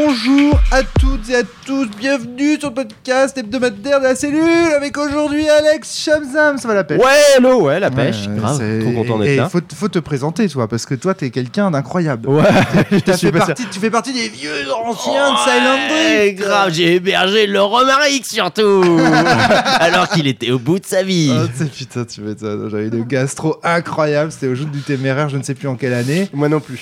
Bonjour à toutes et à tous, bienvenue sur le podcast hebdomadaire de la cellule avec aujourd'hui Alex Chamzam, ça va la pêche Ouais, hello, ouais, la pêche, Ouais, grave, c'est- trop content d'être et là. Faut, faut te présenter toi, parce que toi t'es quelqu'un d'incroyable. Ouais, je fait partie, tu fais partie des vieux anciens de Silent Drift. grave, j'ai hébergé le Romaric surtout Alors qu'il était au bout de sa vie Oh, c'est- putain, tu m'étonnes. J'avais une gastro incroyable. C'était au jour du téméraire, je ne sais plus en quelle année. Moi non plus.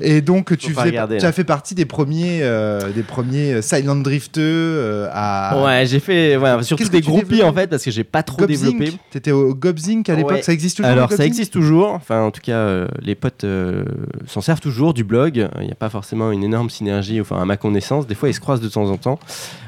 Et donc, tu, pas faisais- regarder, tu là. as fait partie des premiers, euh, des premiers Silent Drifteux euh, à. Ouais, j'ai fait ouais, surtout des groupies en fait, parce que j'ai pas trop Gobzink. développé. T'étais au Gobzink à l'époque, Ouais. ça existe toujours Alors ça existe toujours, enfin en tout cas euh, les potes euh, s'en servent toujours du blog, il n'y a pas forcément une énorme synergie, enfin à ma connaissance, des fois ils se croisent de temps en temps.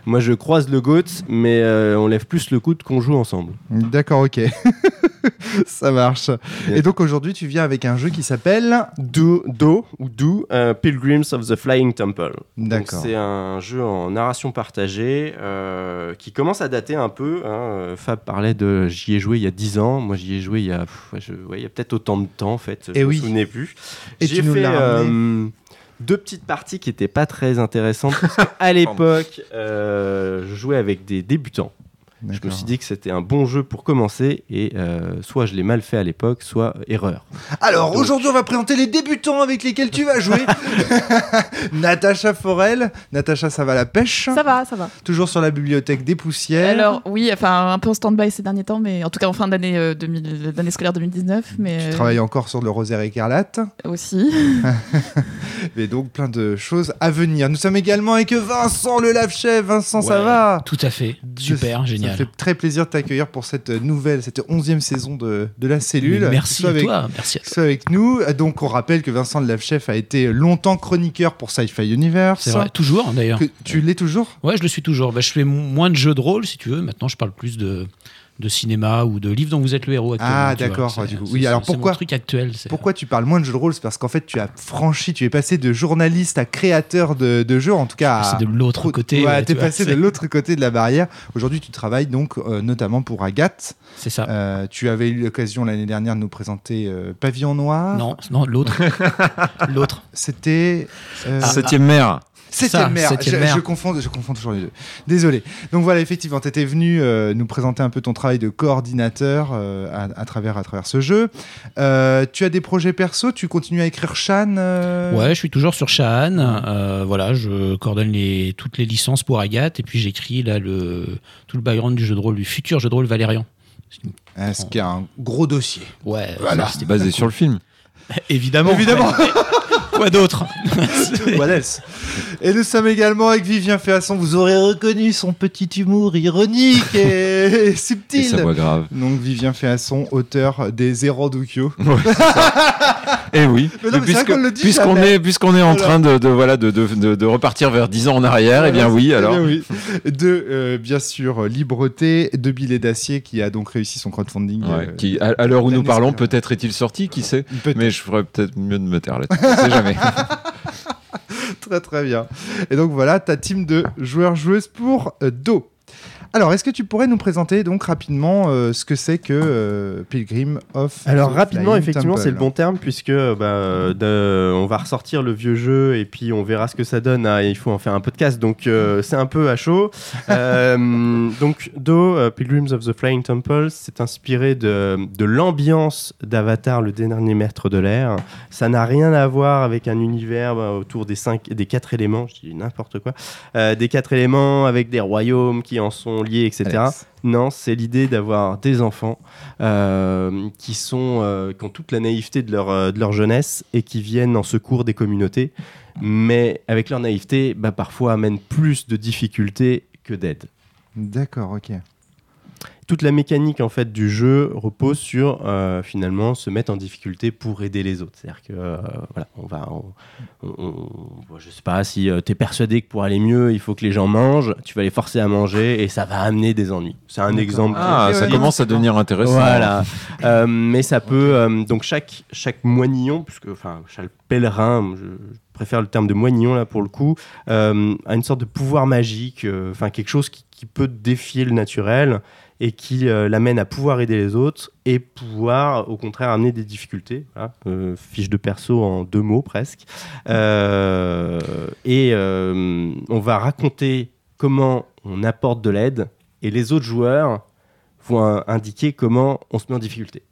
Moi je croise le GOAT, mais euh, on lève plus le coude qu'on joue ensemble. D'accord, ok. ça marche. Bien. Et donc aujourd'hui, tu viens avec un jeu qui s'appelle. Do, Do ou Do, euh, Pilgrims of the Flying Temple. C'est un jeu en narration partagée euh, qui commence à dater un peu. hein. Fab parlait de j'y ai joué il y a 10 ans. Moi, j'y ai joué il y a, pff, ouais, je- ouais, il y a peut-être autant de temps en fait. Je Eh me oui. souvenais plus. Et J'ai fait euh, deux petites parties qui n'étaient pas très intéressantes. parce à l'époque, euh, je jouais avec des débutants. Je me suis dit que c'était un bon jeu pour commencer et euh, soit je l'ai mal fait à l'époque, soit erreur. Alors Donc- aujourd'hui, on va présenter les débutants avec lesquels tu vas jouer. Natacha Forel. Natacha, ça va la pêche? Ça va, ça va. Toujours sur la bibliothèque des poussières. Alors oui, enfin un peu en stand-by ces derniers temps, mais en tout cas en fin d'année euh, 2000 d'année scolaire 2019, mais Tu euh, travailles encore sur le rosaire écarlate. aussi. Et donc plein de choses à venir. Nous sommes également avec Vincent le lave-chef. Vincent, ça va? Tout à fait. Super, génial. Fait très plaisir de t'accueillir pour cette nouvelle, cette onzième saison de, de la cellule. Mais merci à avec, toi. Merci à toi. sois avec nous. Donc on rappelle que Vincent le lave-chef a été longtemps chroniqueur pour Sci-Fi Universe. C'est vrai. Toujours, d'ailleurs. Tu l'es toujours? Ouais, je le suis toujours. Bah, je fais mo- moins de jeux de rôle, si tu veux. Maintenant, je parle plus de, de cinéma ou de livres dont vous êtes le héros actuellement. Ah, d'accord, C'est- du coup. Oui, alors pourquoi- truc actuel. c'est- Pourquoi tu parles moins de jeux de rôle? C'est parce qu'en fait tu as franchi, tu es passé de journaliste à créateur de, de jeux, en tout cas. C'est de l'autre côté. Ouais, ouais, t'es tu vois, passé de l'autre côté de la barrière. Aujourd'hui, tu travailles donc euh, notamment pour Agathe. C'est ça. Euh, tu avais eu l'occasion l'année dernière de nous présenter euh, Pavillon Noir. Non, non, l'autre. l'autre. C'était. euh, Ah, Septième mère. Septième ça, mère. Septième je, mère. je confonds, je confonds toujours les deux. Désolé. Donc voilà, effectivement, tu étais venu euh, nous présenter un peu ton travail de coordinateur euh, à, à travers, à travers ce jeu. Euh, tu as des projets perso? Tu continues à écrire Shan euh, Ouais, je suis toujours sur. Euh, voilà, je coordonne les, toutes les licences pour Agathe et puis j'écris là le tout le background du jeu de rôle, du futur jeu de rôle Valérian. Euh, Ce qui est un gros dossier. Ouais, Voilà. c'était Basé sur le film. Évidemment. Évidemment. Quoi d'autre What else Et nous sommes également avec Vivien Féasson. Vous aurez reconnu son petit humour ironique et, Et subtil. sa voix grave. Donc Vivien Féasson, auteur des Zéro Dukyo. Et Eh oui. Puisqu'on est, est en Voilà. train de, de, voilà, de, de, de, repartir vers 10 ans en arrière, eh bien oui, Eh alors. bien oui. De, euh, bien sûr, Libreté, de Billet d'Acier qui a donc réussi son crowdfunding. Ouais, euh, qui, à, à l'heure où nous parlons, peut-être est-il sorti, qui sait Mais je ferais peut-être mieux de me taire là-dessus. On sait jamais. très très bien. Et donc voilà, ta team de joueurs-joueuses pour euh, Do. Alors, est-ce que tu pourrais nous présenter donc rapidement euh, ce que c'est que euh, Pilgrim of Alors the rapidement, Flying effectivement, Temple c'est le bon terme puisque bah, euh, de- on va ressortir le vieux jeu et puis on verra ce que ça donne. Ah, il faut en faire un podcast, donc euh, c'est un peu à chaud. Euh, donc Do, euh, Pilgrims of the Flying Temple, c'est inspiré de, de l'ambiance d'Avatar, le dernier maître de l'air. Ça n'a rien à voir avec un univers bah, autour des cinq, des quatre éléments. Je dis n'importe quoi. Euh, des quatre éléments avec des royaumes qui en sont liés, etc. Alex. Non, c'est l'idée d'avoir des enfants euh, qui, sont, euh, qui ont toute la naïveté de leur, euh, de leur jeunesse et qui viennent en secours des communautés, mais avec leur naïveté, bah, parfois amènent plus de difficultés que d'aide. D'accord, ok. Toute la mécanique en fait du jeu repose sur euh, finalement se mettre en difficulté pour aider les autres. C'est-à-dire que euh, voilà, on va, on, on- on- je sais pas si tu es persuadé que pour aller mieux, il faut que les gens mangent, tu vas les forcer à manger et ça va amener des ennuis. C'est un exemple. Ah, ça commence à devenir intéressant. Voilà. Euh, mais ça peut. euh, donc, chaque, chaque moignon, puisque, enfin, chaque pèlerin, je, je préfère le terme de moignon là pour le coup, euh, a une sorte de pouvoir magique, euh, enfin, quelque chose qui, qui peut défier le naturel et qui euh, l'amène à pouvoir aider les autres et pouvoir au contraire amener des difficultés. Voilà. Euh, fiche de perso en deux mots presque. Euh, et on va raconter comment on apporte de l'aide et les autres joueurs vont indiquer comment on se met en difficulté.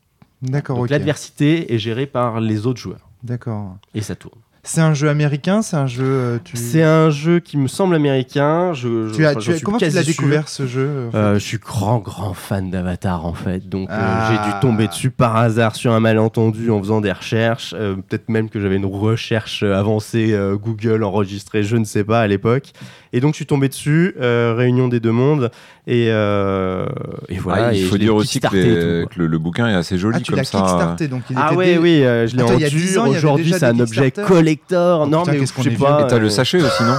D'accord, Donc l'adversité est gérée par les autres joueurs D'accord. et ça tourne. C'est un jeu américain, c'est un jeu. euh, tu... C'est un jeu qui me semble américain. Je, je- Tu as, enfin, tu j'en as- comment tu l'as découvert ce jeu en fait Euh, je suis grand grand fan d'Avatar en fait, donc euh, Ah. j'ai dû tomber dessus par hasard sur un malentendu en faisant des recherches, Euh, peut-être même que j'avais une recherche avancée Google enregistrée, je ne sais pas à l'époque, et donc je suis tombé dessus, euh, réunion des deux mondes, et, euh, et voilà. Ah, il faut dire aussi que, les- tout, le, le bouquin est assez joli Ah, tu comme ça. kickstarté, donc il Ah ouais, dé- oui, euh, je l'ai en il y a 10 dur. Aujourd'hui, c'est des un objet collector. Oh, non, putain, mais qu'est-ce qu'on je sais est pas. Et t'as le euh, sachet aussi, non?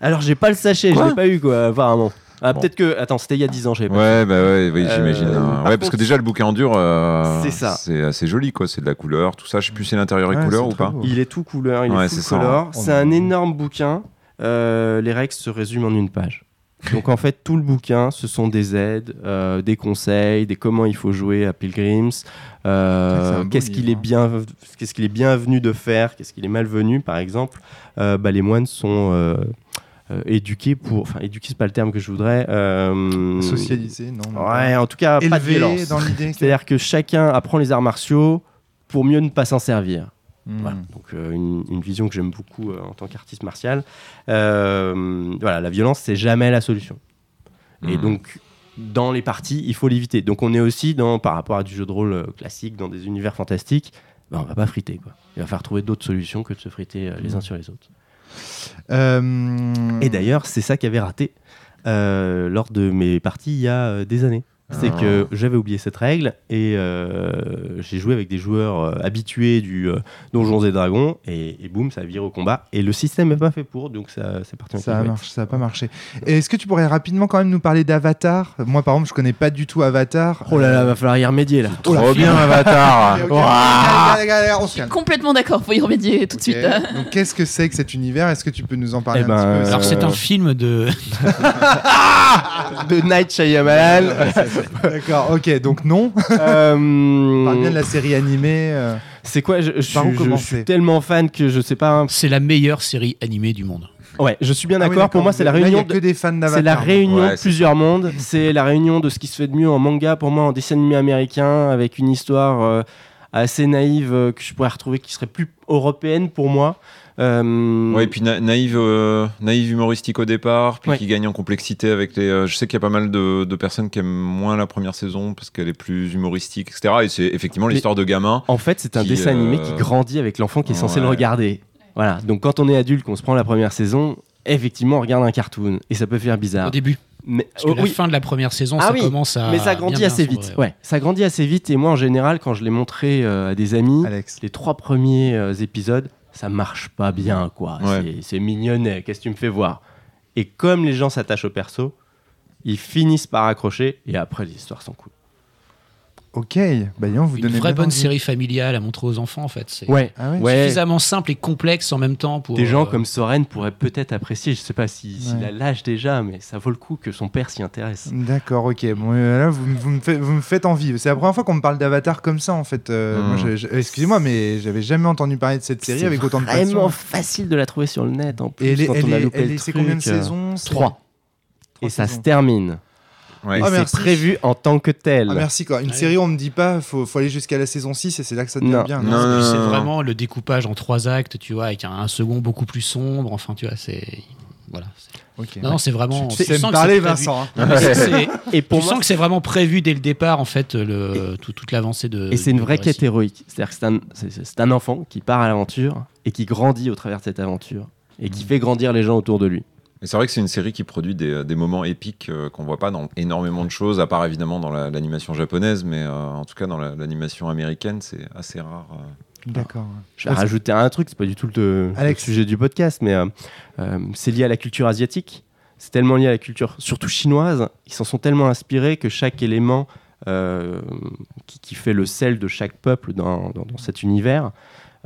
Alors, j'ai pas le sachet, je l'ai pas eu, quoi, apparemment. Ah, Bon. peut-être que. Attends, c'était il y a 10 ans, j'avais pas. Ouais, bah ouais, oui, Euh, j'imagine. par hein. Ouais, contre, parce que déjà le bouquin en dur, euh, C'est ça. C'est assez joli, quoi. C'est de la couleur, tout ça. Je sais plus si l'intérieur est Ouais, couleur ou pas. beau. Il est tout couleur, il Ouais, est ça, hein. color. Oh, C'est un énorme bouquin. Euh, les règles se résument en une page. Donc en fait, tout le bouquin, ce sont des aides, euh, des conseils, des comment il faut jouer à Pilgrims, euh, qu'est-ce qu'il est hein. bien, qu'est-ce qu'il est bienvenu de faire, qu'est-ce qu'il est malvenu, par exemple. Euh, bah, les moines sont éduqués pour, enfin éduqués c'est pas le terme que je voudrais. euh, Socialisé, non. Ouais, en tout cas, pas de violence. dans l'idée. que- C'est-à-dire que chacun apprend les arts martiaux pour mieux ne pas s'en servir. Hmm. Voilà. Donc euh, une, une vision que j'aime beaucoup euh, en tant qu'artiste martial. Euh, voilà, la violence c'est jamais la solution. Et Mhm. donc dans les parties, il faut l'éviter. Donc on est aussi dans par rapport à du jeu de rôle classique dans des univers fantastiques, ben, on va pas friter quoi. Il va falloir trouver d'autres solutions que de se friter les uns sur les autres. Et d'ailleurs, c'est ça qui avait raté lors de mes parties il y a des années. C'est Ah. que j'avais oublié cette règle et euh, j'ai joué avec des joueurs euh, habitués du euh, Donjons et Dragons et, et boum, ça vire au combat. Et le système n'est pas fait pour, donc ça c'est parti en Ça a, cacahuète. marché, ça a pas marché. Est-ce que tu pourrais rapidement quand même nous parler d'Avatar? Moi, par exemple, je connais pas du tout Avatar. Oh là là, va falloir y remédier là. Oh Trop bien, Avatar. On se. Complètement d'accord, faut y remédier tout de suite. hein. Donc, qu'est-ce que c'est que cet univers? Est-ce que tu peux nous en parler Eh un ben, petit peu? Alors, c'est un film de. de Night Shyamalan. D'accord, ok, donc non. Euh, On parle bien de la série animée. euh. c'est quoi je, suis- je commencer? suis tellement fan que je sais pas. hein. C'est la meilleure série animée du monde. Ouais, je suis bien Ah oui, d'accord. Pour moi, c'est la Là, il y a réunion. que de- des fans d'Avatar. C'est la réunion Ouais, de plusieurs mondes. C'est la réunion de ce qui se fait de mieux en manga pour moi, en dessin animé américain, avec une histoire euh, assez naïve euh, que je pourrais retrouver qui serait plus européenne pour moi. Euh, Ouais, et puis na- naïve, euh, naïve humoristique au départ, puis Ouais. qui gagne en complexité avec les. euh, je sais qu'il y a pas mal de, de personnes qui aiment moins la première saison parce qu'elle est plus humoristique, etc. Et c'est effectivement l'histoire de gamin. En fait, c'est un Qui, dessin animé euh, qui grandit avec l'enfant qui est censé ouais. le regarder. Voilà. Donc quand on est adulte, qu'on se prend la première saison, effectivement, on regarde un cartoon et ça peut faire bizarre. Au début. Mais Parce que oh, la oui. fin de la première saison, Ah ça oui, commence à. mais ça grandit bien assez vite. Ouais, ça grandit assez vite. Et moi, en général, quand je l'ai montré euh, à des amis, Alex. les trois premiers euh, épisodes, ça marche pas bien, quoi. Ouais. C'est- C'est mignonnet, qu'est-ce que tu me fais voir? Et comme les gens s'attachent au perso, ils finissent par accrocher et après les histoires sont cool. Ok, bah dis donc, vous Une donnez vraie bonne envie. série familiale à montrer aux enfants, en fait. C'est Ouais, Ah ouais ouais. suffisamment simple et complexe en même temps pour. Des gens euh, comme Soren pourraient peut-être apprécier, je sais pas si- s'il Ouais. a l'âge déjà, mais ça vaut le coup que son père s'y intéresse. D'accord, ok. Bon, euh, là, vous, vous me faites, vous me faites envie. C'est la première fois qu'on me parle d'Avatar comme ça, en fait. Euh, Mm. j'ai- Excusez-moi, mais j'avais jamais entendu parler de cette série C'est avec autant de vraiment passion. facile de la trouver sur le net en plus. Et elle est, quand elle on a est- loupé elle le est- c'est truc, combien de saisons? C'est- Trois. Et ça saisons. se termine. Ouais. Et Ah, c'est prévu en tant que tel. Ah, merci quoi. Une Ouais. série, on me dit pas, faut, faut aller jusqu'à la saison 6 et c'est là que ça devient Non. bien. Non, non, c'est non, non. vraiment le découpage en trois actes, tu vois, avec un, un second beaucoup plus sombre. Enfin, tu vois, c'est. Voilà. c'est- Ok. Non, non, c'est vraiment. Tu sais sens parler, c'est. Vincent. hein. Non, c'est- c'est- Et pour tu moi, sens que c'est vraiment prévu dès le départ, en fait, le, tout- toute l'avancée de. Et c'est une vraie quête héroïque. C'est-à-dire que c'est un, c'est- c'est un enfant qui part à l'aventure et qui grandit au travers de cette aventure et qui fait grandir les gens autour de lui. Et c'est vrai que c'est une série qui produit des, des moments épiques euh, qu'on voit pas dans énormément de choses, à part évidemment dans la- l'animation japonaise, mais euh, en tout cas dans la- l'animation américaine, c'est assez rare. euh. D'accord. Je vais rajouter un truc, c'est pas du tout le, Alex. sujet du podcast, mais euh, euh, c'est lié à la culture asiatique. C'est tellement lié à la culture, surtout chinoise. Ils s'en sont tellement inspirés que chaque élément euh, qui, qui fait le sel de chaque peuple dans, dans- dans cet univers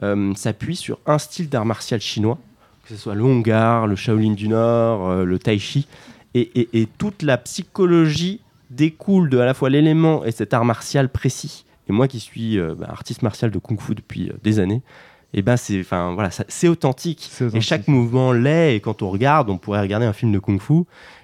euh, s'appuie sur un style d'art martial chinois, que ce soit le Hongar, le Shaolin du Nord, euh, le Tai Chi, et, et- et toute la psychologie découle de à la fois l'élément et cet art martial précis. Et moi qui suis euh, bah, artiste martial de kung-fu depuis euh, des années, et ben c'est, enfin voilà, c'est authentique. Et chaque mouvement l'est. Et quand on regarde, on pourrait regarder un film de kung-fu.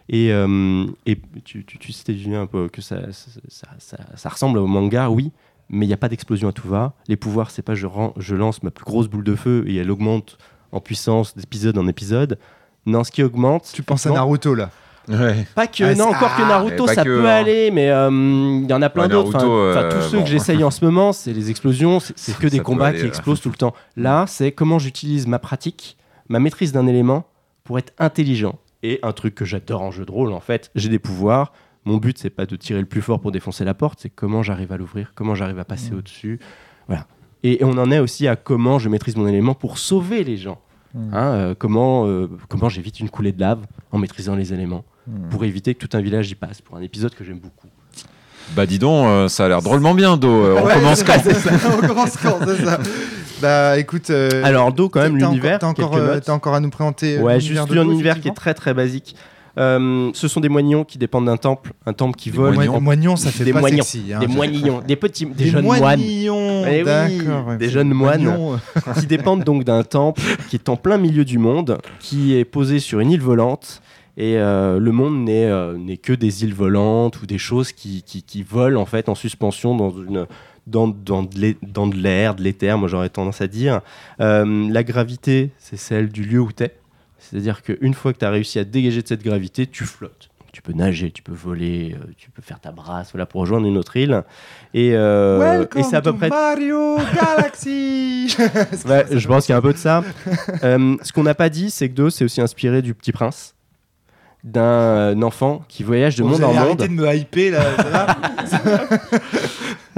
Et, euh, et tu, tu, tu citais Julien un peu que ça, ça, ça- ça- ça ressemble au manga, oui. Mais il n'y a pas d'explosion à tout va. Les pouvoirs, c'est pas je, ran- je lance ma plus grosse boule de feu et elle augmente en puissance d'épisode en épisode. Non, ce qui augmente. Tu penses à Naruto là Ouais. Pas que, Ah, non, encore que ah, Naruto, ça que, peut hein. aller, mais euh, il y en a plein Ouais, d'autres. Enfin, Naruto, enfin, euh, tous ceux bon. que j'essaye en ce moment, c'est les explosions, c'est que des combats aller, qui là. explosent tout le temps. Là, c'est comment j'utilise ma pratique, ma maîtrise d'un élément pour être intelligent. Et un truc que j'adore en jeu de rôle, en fait, j'ai des pouvoirs. Mon but, c'est pas de tirer le plus fort pour défoncer la porte, c'est comment j'arrive à l'ouvrir, comment j'arrive à passer au-dessus. Voilà. Et, et on en est aussi à comment je maîtrise mon élément pour sauver les gens. Mm. Hein, euh, comment euh, comment j'évite une coulée de lave en maîtrisant les éléments Mm. pour éviter que tout un village y passe, pour un épisode que j'aime beaucoup. Bah dis donc, euh, ça a l'air drôlement bien, Do. Euh, on Ouais, commence quand ça. On commence quand, c'est ça. Bah écoute. euh, Alors, Do, quand même, l'univers, T'as encore, t'as encore à nous présenter. Ouais, juste un univers qui est très très basique. Euh, ce sont des moignons qui dépendent d'un temple, un temple qui Des vole. moignons. Moignon, moignon, ça fait Des pas moignons. sexy. hein. Des moignons, des petits, des, Des jeunes moines moignons, Eh oui, des jeunes moines. moignons, qui dépendent donc d'un temple qui est en plein milieu du monde, qui est posé sur une île volante. Et euh, le monde n'est euh, n'est que des îles volantes ou des choses qui, qui, qui volent en fait en suspension dans une dans, dans de l'é- dans de l'air, de l'éther, moi j'aurais tendance à dire. Euh, la gravité, c'est celle du lieu où tu es. C'est-à-dire qu'une fois que tu as réussi à te dégager de cette gravité, tu flottes. Tu peux nager, tu peux voler, euh, tu peux faire ta brasse voilà, pour rejoindre une autre île. Et, euh, et c'est à peu près Mario Galaxy. Ouais, je pense qu'il y a un peu de ça. Euh, ce qu'on n'a pas dit, c'est que Do, c'est aussi inspiré du Petit Prince, d'un enfant qui voyage de Bon, monde en monde, arrêter de me hyper là. va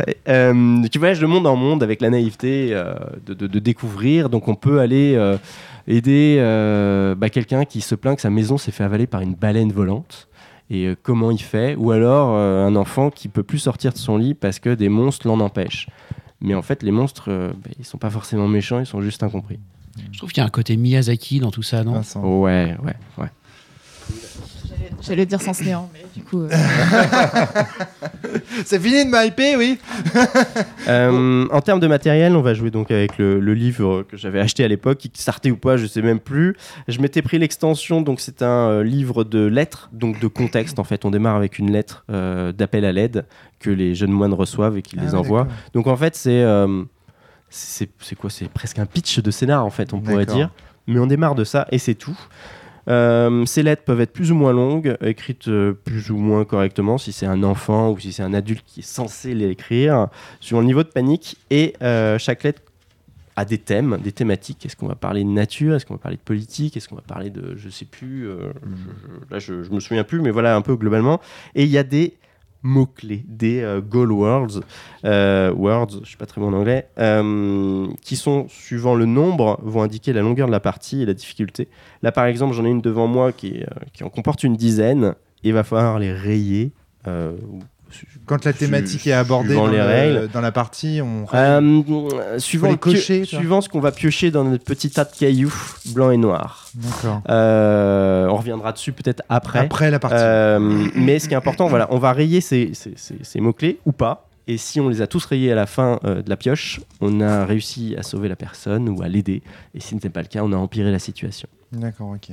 euh, qui voyage de monde en monde avec la naïveté euh, de, de- de découvrir. Donc on peut aller euh, aider euh, bah, quelqu'un qui se plaint que sa maison s'est fait avaler par une baleine volante. Et euh, comment il fait? Ou alors euh, un enfant qui peut plus sortir de son lit parce que des monstres l'en empêchent. Mais en fait, les monstres, euh, bah, ils sont pas forcément méchants, ils sont juste incompris. Je trouve qu'il y a un côté Miyazaki dans tout ça, non? Vincent. Ouais, ouais, ouais. J'allais- dire sans néant, mais du coup. euh, C'est fini de me hyper, oui. Euh, en termes de matériel, on va jouer donc avec le, le livre que j'avais acheté à l'époque, qui sortait ou pas, je sais même plus. Je m'étais pris l'extension, donc c'est un euh, livre de lettres, donc de contexte. En fait, on démarre avec une lettre euh, d'appel à l'aide que les jeunes moines reçoivent et qu'ils Ah les envoient. d'accord. Donc en fait, c'est euh, c'est c'est quoi? C'est presque un pitch de scénar en fait, on pourrait dire. Mais on démarre de ça et c'est tout. Euh, ces lettres peuvent être plus ou moins longues, écrites euh, plus ou moins correctement, si c'est un enfant ou si c'est un adulte qui est censé les écrire, suivant le niveau de panique. Et euh, chaque lettre a des thèmes, des thématiques. Est-ce qu'on va parler de nature? Est-ce qu'on va parler de politique? Est-ce qu'on va parler de, je sais plus, là je, je me souviens plus, mais voilà un peu globalement. Et il y a des mots-clés, des euh, goal words, euh, words, je sais pas très bon en anglais, euh, qui sont, suivant le nombre, vont indiquer la longueur de la partie et la difficulté. Là, par exemple, j'en ai une devant moi qui, euh, qui en comporte une dizaine, et il va falloir les rayer. euh, Quand la thématique est abordée dans, les le- règles. dans la partie, on. euh, suivant, cocher, ce qu'on va piocher dans notre petit tas de cailloux blancs et noirs. D'accord. Euh, on reviendra dessus peut-être après. Après la partie. Euh, mais ce qui est important, voilà, on va rayer ces, ces- ces- ces mots-clés ou pas. Et si on les a tous rayés à la fin euh, de la pioche, on a réussi à sauver la personne ou à l'aider. Et si ce n'était pas le cas, on a empiré la situation. D'accord, ok.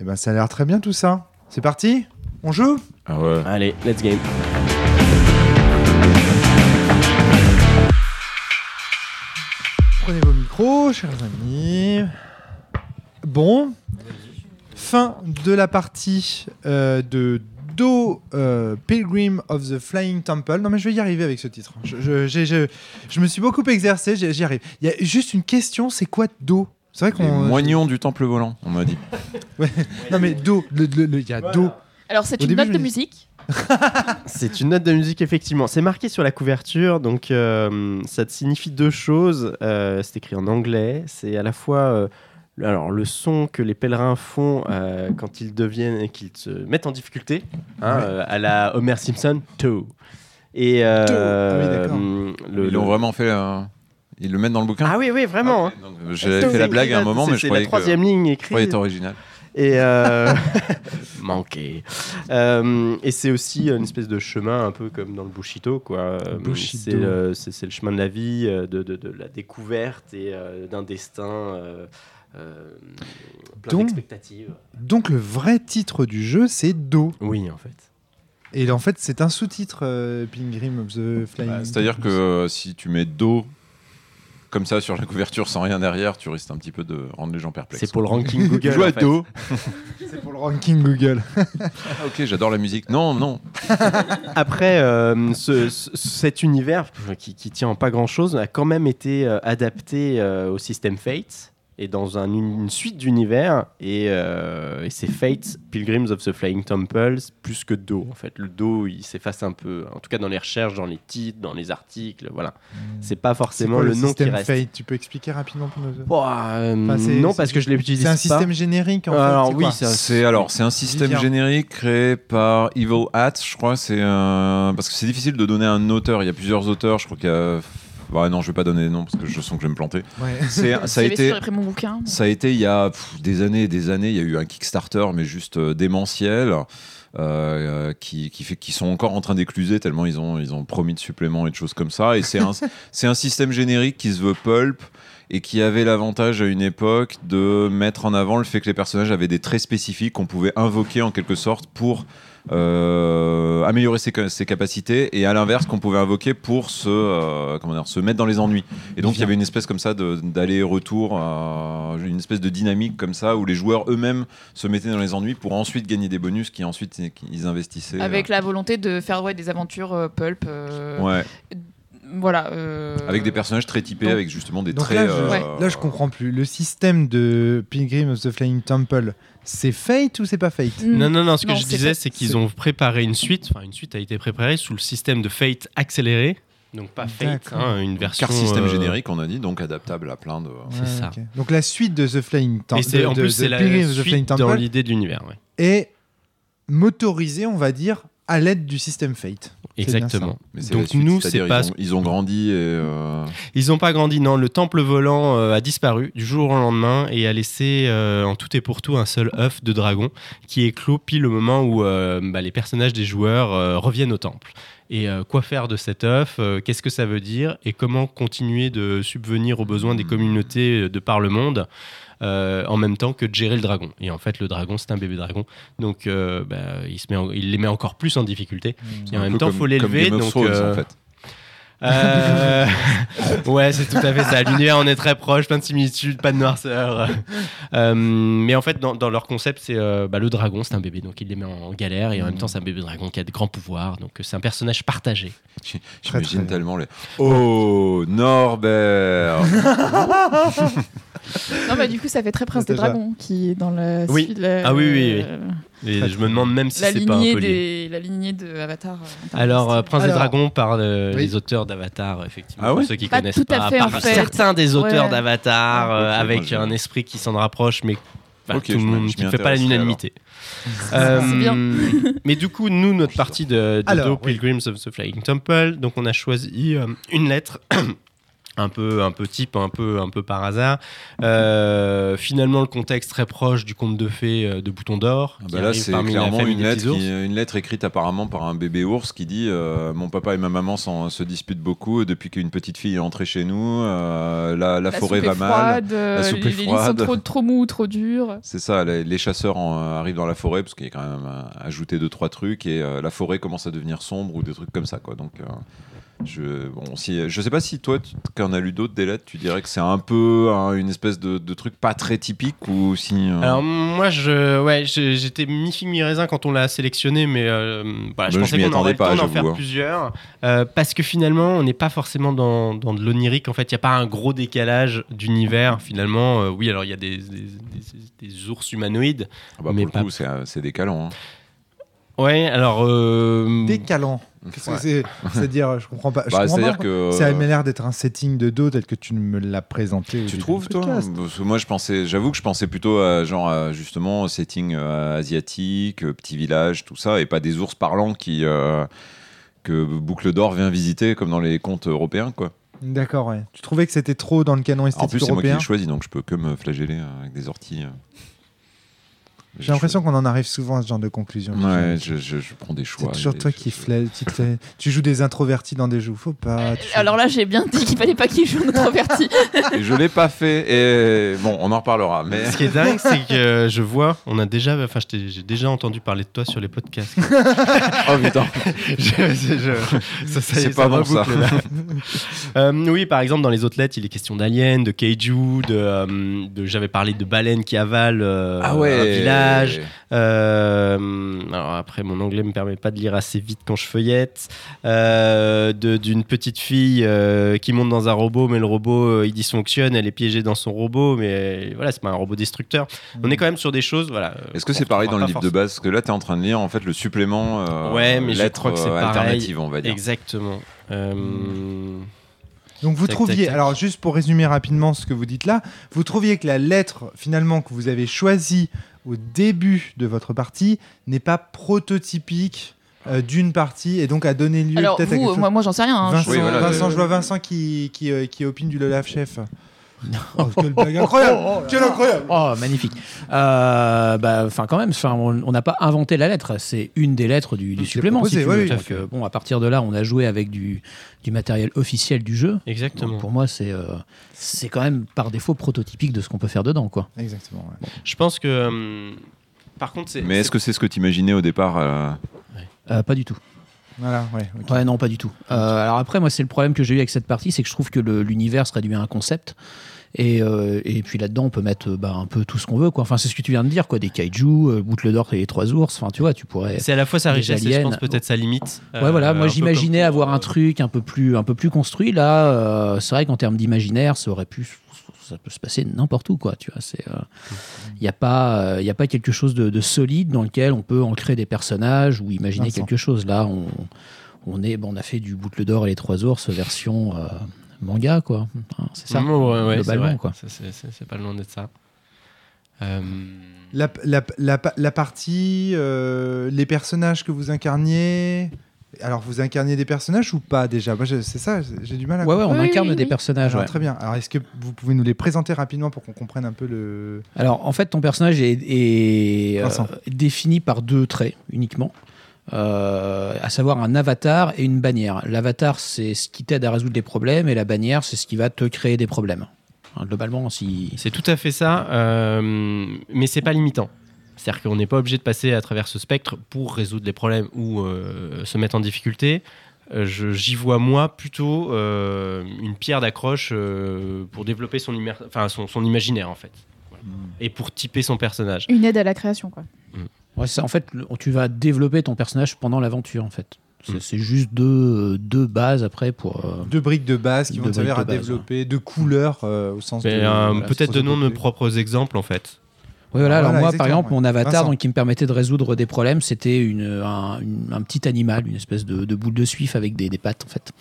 Eh ben, ça a l'air très bien tout ça. C'est parti? On joue? Ah ouais. Allez, let's game. Prenez vos micros, chers amis. Bon, fin de la partie euh, de Do euh, Pilgrim of the Flying Temple. Non mais je vais y arriver avec ce titre. Je, je- j'ai- je- je me suis beaucoup exercé, j'y arrive. Il y a juste une question, c'est quoi Do? C'est vrai Les qu'on... moignons du temple volant, on m'a dit. Non mais Do, il y a Do. Alors, c'est une début, note je de musique. C'est une note de musique, effectivement. C'est marqué sur la couverture, donc euh, ça signifie deux choses. Euh, c'est écrit en anglais. C'est à la fois euh, le- alors, le son que les pèlerins font euh, quand ils deviennent et qu'ils se mettent en difficulté, hein, Ouais. euh, à la Homer Simpson, to. Et euh, Ah oui, le- Ils l'ont le- vraiment fait. euh, Ils le mettent dans le bouquin Ah oui, oui, vraiment. Donc, J'avais fait la blague à un moment, mais je C'est croyais la que troisième ligne je écrite. croyais que c'était original. Et euh, manqué. Euh, et c'est aussi une espèce de chemin un peu comme dans le Bushido, quoi. Euh, Bushido. C'est le, c'est- c'est le chemin de la vie, euh, de, de- de la découverte et euh, d'un destin euh, euh, plein Donc- d'expectatives. Donc le vrai titre du jeu, c'est Do. Oui, en fait. Et en fait, c'est un sous-titre euh, Pilgrim of the Flying. Bah, C'est-à-dire que euh, si tu mets dos comme ça sur la couverture sans rien derrière, tu risques un petit peu de rendre les gens perplexes. C'est pour le ranking Google. Joue à dos. c'est pour le ranking Google. Ah, ok, j'adore la musique. Non, non. Après, euh, ce- ce- cet univers qui, qui tient en pas grand-chose a quand même été euh, adapté euh, au système Fate et dans un- une suite d'univers. Et, euh, et c'est Fate, Pilgrims of the Flying Temples, plus que Do. En fait, le Do, il s'efface un peu. En tout cas, dans les recherches, dans les titres, dans les articles. Voilà. C'est pas forcément quoi le, nom qui reste. Fate? Tu peux expliquer rapidement pour nous euh, Enfin, non, parce que je l'utilise C'est un système générique en fait. Alors c'est oui, c'est alors c'est un système générique créé par Evil Hat, je crois. C'est un- parce que c'est difficile de donner un auteur. Il y a plusieurs auteurs. Je crois qu'il y a. Ouais, non, je vais pas donner les noms parce que je sens que je vais me planter. Ouais. C'est ça a été. pris mon bouquin. Ça a été il y a pff, des années et des années. Il y a eu un Kickstarter, mais juste euh, démentiel, euh, qui, qui, fait, qui sont encore en train d'écluser tellement ils ont, ils ont promis de suppléments et de choses comme ça. Et c'est un, c'est un système générique qui se veut pulp et qui avait l'avantage à une époque de mettre en avant le fait que les personnages avaient des traits spécifiques qu'on pouvait invoquer en quelque sorte pour euh, améliorer ses, ca- ses capacités et à l'inverse qu'on pouvait invoquer pour se, euh, comment dire, se mettre dans les ennuis. Et donc il y avait une espèce comme ça d'aller-retour, euh, une espèce de dynamique comme ça où les joueurs eux-mêmes se mettaient dans les ennuis pour ensuite gagner des bonus qui ensuite ils investissaient. Avec la volonté de faire ouais, des aventures euh, pulp. euh, euh, ouais, Voilà. euh, avec des personnages très typés, donc- avec justement des traits. là, je, euh, Ouais. là, je comprends plus. Le système de Pilgrim of the Flying Temple, c'est Fate ou c'est pas Fate hmm. Non, non, non, ce que Non, je c'est disais, c'est qu'ils c'est- ont préparé une suite, enfin une suite a été préparée sous le système de Fate accéléré, donc pas Fate, hein, une version... car système euh, générique, on a dit, donc adaptable à plein de. Ouais, ça. Donc la suite de The Flying Temple, Et c'est, en de- plus, c'est la Pilgrim of the Flying suite dans Temple, l'idée de l'univers. ouais. est motorisée, on va dire, à l'aide du système Fate. Exactement. Mais c'est Donc nous, c'est pas... Ils ont, ils ont grandi et. euh, Ils n'ont pas grandi, non. Le temple volant euh, a disparu du jour au lendemain et a laissé euh, en tout et pour tout un seul œuf de dragon qui éclot pile au moment où euh, bah, les personnages des joueurs euh, reviennent au temple. Et euh, quoi faire de cet œuf? Euh, Qu'est-ce que ça veut dire? Et comment continuer de subvenir aux besoins des communautés euh, de par le monde euh, en même temps que de gérer le dragon? Et en fait, le dragon, c'est un bébé dragon. Donc, euh, bah, il, se met en- il les met encore plus en difficulté. Et en même temps, comme- faut l'élever. Donc, euh, en fait. Euh, ouais, c'est tout à fait ça. L'univers en est très proche, plein de similitudes, pas de noirceur. Euh, mais en fait, dans, dans leur concept, c'est euh, bah, le dragon, c'est un bébé, donc il les met en galère, et en même temps, c'est un bébé dragon qui a de grands pouvoirs, donc euh, c'est un personnage partagé. J'imagine tellement les. Oh, Norbert Non, bah, du coup, ça fait très Prince des Déjà. Dragons qui est dans la. Oui. Ah oui, oui, oui. euh, Et je me demande même si c'est pas un lignée peu lié. des la lignée de Avatar. euh, Alors, euh, Prince des Dragons par euh, Oui. les auteurs d'Avatar, effectivement. Ah pour oui ceux qui Pas connaissent tout à pas, en par fait. certains des auteurs Ouais. d'Avatar, euh, moi, avec un esprit qui s'en rapproche, mais enfin, tout le monde qui ne fait pas l'unanimité. C'est bien. mais du coup, nous, notre partie de, de Alors, Do oui. Pilgrims of the Flying Temple, donc on a choisi euh, une lettre. Un peu, un peu type, un peu, un peu par hasard. Euh, finalement, le contexte très proche du conte de fées euh, de Bouton d'Or. Ah bah là, c'est clairement une lettre, qui- une lettre écrite apparemment par un bébé ours qui dit euh, Mon papa et ma maman se disputent beaucoup depuis qu'une petite fille est entrée chez nous. euh, la, la forêt va mal. froide, La soupe les, est les lits sont froide. trop, trop mous, trop durs. C'est ça, les, les chasseurs en- arrivent dans la forêt parce qu'il y a quand même ajouté deux trois trucs et euh, la forêt commence à devenir sombre ou des trucs comme ça quoi. Donc je bon si je sais pas si toi tu, quand on a lu d'autres des lettres, tu dirais que c'est un peu hein, une espèce de, de truc pas très typique ou si euh, Alors moi, je, ouais, je- j'étais mi figue mi raisin quand on l'a sélectionné, mais euh, voilà, je Moi, je pensais m'y qu'on aurait attendais le temps pas, d'en faire hein. plusieurs, euh, parce que finalement, on n'est pas forcément dans, dans de l'onirique. En fait, il n'y a pas un gros décalage d'univers. Finalement, Euh, oui, alors il y a des, des- des- des ours humanoïdes. ah bah, mais pour pas- le coup c'est c'est décalant. hein. Ouais, alors euh, Décalant. Qu'est-ce que c'est C'est-à-dire, je comprends pas. Bah, c'est-à-dire que Ça a l'air d'être un setting de dos tel que tu me l'as présenté. Tu trouves toi podcast. Parce que Moi je pensais, j'avoue que je pensais plutôt à genre à, justement setting euh, asiatique, euh, petit village, tout ça, et pas des ours parlants qui euh, que Boucle d'Or vient visiter comme dans les contes européens quoi. D'accord, ouais. Tu trouvais que c'était trop dans le canon En esthétique plus c'est moi qui l'ai choisi donc je peux que me flageller avec des orties. Euh. J'ai l'impression qu'on en arrive souvent à ce genre de conclusion. Ouais, je, je- je prends des choix. C'est toujours toi qui fais- Tu joues des introvertis dans des jeux. Faut pas. tu fais- Alors là, j'ai bien dit qu'il fallait pas qu'il joue notre introverti. Et je l'ai pas fait. Et bon, on en reparlera. Mais Ce qui est dingue, c'est que je vois, on a déjà, enfin, j'ai déjà entendu parler de toi sur les podcasts. oh putain, Je- je- ça, ça y est, C'est pas bon, ça. Euh, oui, par exemple, dans les autres lettres, il est question d'aliens, de kaiju, de, euh, de- j'avais parlé de baleines qui avalent euh, ah ouais. un village. Euh, alors après, mon anglais me permet pas de lire assez vite quand je feuillette. Euh, de- D'une petite fille euh, qui monte dans un robot, mais le robot euh, il dysfonctionne, elle est piégée dans son robot, mais euh, voilà, c'est pas un robot destructeur. On est quand même sur des choses, voilà. Est-ce que c'est pareil dans le livre de base? Parce que là, tu es en train de lire en fait le supplément. euh, Ouais, mais je lettre, crois que c'est euh, alternative, on va dire. Exactement. Euh, Donc vous Tac, trouviez, tac, tac. alors juste pour résumer rapidement ce que vous dites là, vous trouviez que la lettre finalement que vous avez choisie au début de votre partie n'est pas prototypique euh, d'une partie et donc a donné lieu Alors peut-être à quelque chose. moi, moi j'en sais rien. hein. Vincent, Oui, voilà, Vincent, euh, je vois Vincent qui, qui, euh, qui opine du Lolaf Chef. Oh, quelle blague incroyable Quelle incroyable Oh, magnifique. Euh, bah, enfin, quand même, enfin, on n'a pas inventé la lettre. C'est une des lettres du, du C'est supplément. proposé, si tu oui, veux. oui. Donc, euh, bon, à partir de là, on a joué avec du, du matériel officiel du jeu. exactement. Donc, pour moi, c'est euh, c'est quand même par défaut prototypique de ce qu'on peut faire dedans, quoi. Exactement. ouais. Je pense que. euh, par contre, c'est. Mais est-ce que c'est ce que tu imaginais au départ euh, Euh, pas du tout. Voilà, ouais. Ouais, non, pas du tout. Euh, alors après, moi, c'est le problème que j'ai eu avec cette partie, c'est que je trouve que l'univers se réduit à un concept. Et, euh, et puis là-dedans, on peut mettre bah, un peu tout ce qu'on veut. Quoi. Enfin, c'est ce que tu viens de dire, quoi. Des kaiju, euh, boucle d'or et les trois ours. Enfin, tu vois, tu pourrais. C'est à la fois sa richesse et je pense peut-être sa limite. Ouais, voilà. Euh, Moi, j'imaginais avoir euh, un truc un peu plus, un peu plus construit. Là, euh, c'est vrai qu'en termes d'imaginaire, ça aurait pu, ça peut se passer n'importe où, quoi. Tu vois, c'est, il n'y a pas, il y a pas quelque chose de, de solide dans lequel on peut ancrer des personnages ou imaginer Vincent. quelque chose. Là, on, on est, bon, on a fait du boucle d'or et les trois ours version euh, manga, quoi. Hein, c'est ça. Ouais, ouais, c'est globalement, quoi. C'est- c'est- C'est c'est pas loin d'être ça. Euh, La, la, la, la partie, euh, les personnages que vous incarniez. Alors, vous incarniez des personnages ou pas déjà? Moi, je- c'est ça, j'ai du mal à Ouais, ouais, on Oui, incarne oui, des oui. personnages. Alors, ouais. Très bien. Alors, est-ce que vous pouvez nous les présenter rapidement pour qu'on comprenne un peu le. Alors, en fait, ton personnage est, est, euh, Vincent. défini par deux traits uniquement, euh, à savoir un avatar et une bannière. L'avatar, c'est ce qui t'aide à résoudre des problèmes, et la bannière, c'est ce qui va te créer des problèmes. Hein, globalement, si. C'est tout à fait ça, euh, mais c'est pas limitant. C'est-à-dire qu'on n'est pas obligé de passer à travers ce spectre pour résoudre les problèmes ou euh, se mettre en difficulté. Euh, J'y vois moi plutôt euh, une pierre d'accroche euh, pour développer son, immer- enfin, son, son imaginaire en fait. Voilà. Et pour typer son personnage. Une aide à la création, quoi. Ouais, c'est- en fait, le- tu vas développer ton personnage pendant l'aventure, en fait. C'est Mm. c'est juste deux, deux bases après pour. euh, Deux briques de base qui vont servir à briques de base, développer, deux couleurs euh, au sens Mais, de. euh, voilà, Peut-être donnons nos propres exemples en fait. Oui, voilà. Voilà, Alors moi, par exemple, ouais. mon avatar Vincent. donc, qui me permettait de résoudre des problèmes, c'était une, un, une- un petit animal, une espèce de, de boule de suif avec des, des pattes, en fait.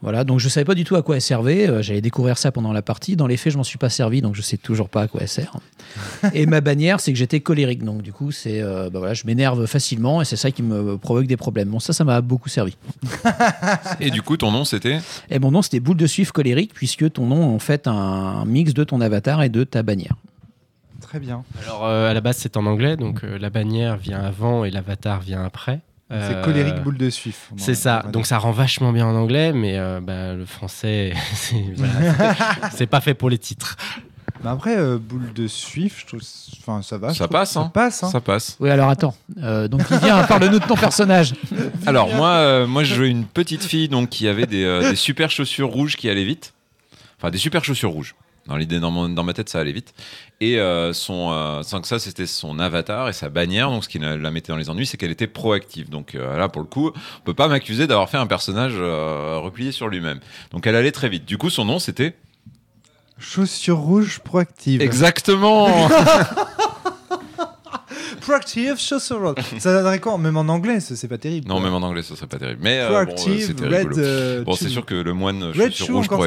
Voilà, donc je savais pas du tout à quoi elle servait. Euh, J'allais découvrir ça pendant la partie. Dans les faits, je m'en suis pas servi, donc je sais toujours pas à quoi elle sert. et ma bannière, c'est que j'étais colérique, donc du coup, c'est, euh, bah voilà, je m'énerve facilement et c'est ça qui me provoque des problèmes. Bon, ça, ça m'a beaucoup servi. Et du coup, ton nom c'était? Et mon nom, c'était boule de suif colérique, puisque ton nom, en fait, un mix de ton avatar et de ta bannière. Très bien. Alors euh, à la base c'est en anglais, donc euh, la bannière vient avant et l'avatar vient après. C'est Euh, colérique boule de suif. C'est ça, donc ça rend vachement bien en anglais, mais euh, bah, le français, c'est voilà, pas fait pour les titres. Mais après, euh, boule de suif, je trouve. Enfin, ça va. Ça trouve. passe, Ça hein. passe, hein. Ça passe. Oui, alors attends. Euh, donc, Vivien, parle-nous de ton personnage. Alors moi, euh, moi, je jouais une petite fille donc qui avait des, euh, des super chaussures rouges qui allaient vite. Enfin, des super chaussures rouges. Dans l'idée, dans, dans ma tête, ça allait vite. Et euh, son, euh, sans que ça, c'était son avatar et sa bannière. Donc, ce qui la mettait dans les ennuis, c'est qu'elle était proactive. Donc euh, là, pour le coup, on peut pas m'accuser d'avoir fait un personnage euh, replié sur lui-même. Donc, elle allait très vite. Du coup, son nom, c'était Chaussures rouges proactives. exactement. Proactive rouges. ça donnerait quoi Même en anglais, c'est pas terrible. non, quoi. même en anglais, ça serait pas terrible. Mais euh, bon, euh, Proactive, c'était red. rigolo. euh, Bon, c'est sûr que le moine va, je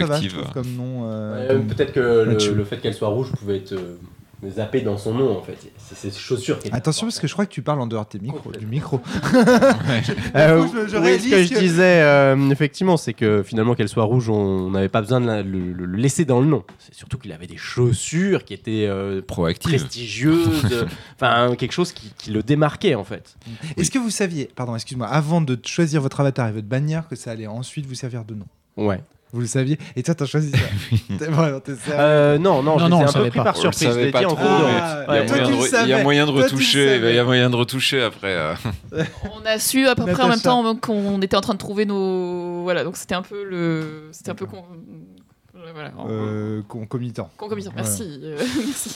proactive. euh, comme- Peut-être que le- le fait qu'elle soit rouge pouvait être zapper dans son nom en fait. C'est ses chaussures qui Attention, parce que je crois que tu parles en dehors de tes micros, du micro. Euh, Du coup, je- je oui, réalise ce que je disais, euh, effectivement, c'est que finalement qu'elle soit rouge, on n'avait pas besoin de la- le, le laisser dans le nom. C'est surtout qu'il avait des chaussures qui étaient euh, Proactive. prestigieuses, enfin quelque chose qui, qui le démarquait en fait. Est-ce que vous saviez, pardon, excuse-moi, avant de choisir votre avatar et votre bannière, que ça allait ensuite vous servir de nom? Ouais. Vous le saviez Et toi, t'as choisi ça T'es vraiment, t'es sérieux Euh, non, non, Non, je non, un peu savait pris pas. par surprise. Je l'ai pas dit en trop, cours. Ah, Il y a Toi, Ouais. il y a moyen de retoucher. Il y a moyen de retoucher après. euh. On a su à peu près en même temps qu'on était en train de trouver nos. Voilà, donc c'était un peu le. C'était un peu. con- Voilà, en- euh, concomitant. concomitant. Merci. euh, merci.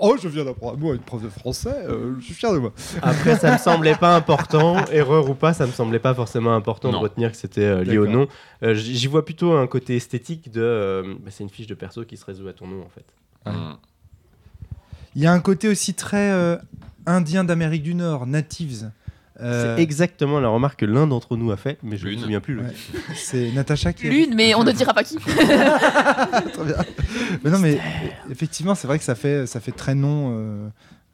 oh, je viens d'apprendre un mot à une prof de français, euh, je suis fier de moi. Après, ça me semblait pas important, erreur ou pas, ça me semblait pas forcément important Non. de retenir que c'était euh, lié au nom. Euh, J'y vois plutôt un côté esthétique de. euh, bah, c'est une fiche de perso qui se résout à ton nom en fait. Mm. Il y a un côté aussi très euh, indien d'Amérique du Nord, natives. Euh, C'est exactement la remarque que l'un d'entre nous a fait, mais je ne me souviens plus. Ouais. C'est Natacha qui. Lune, mais on ne dira pas qui. Très bien. Mais non, mais effectivement, c'est vrai que ça fait, ça fait très nom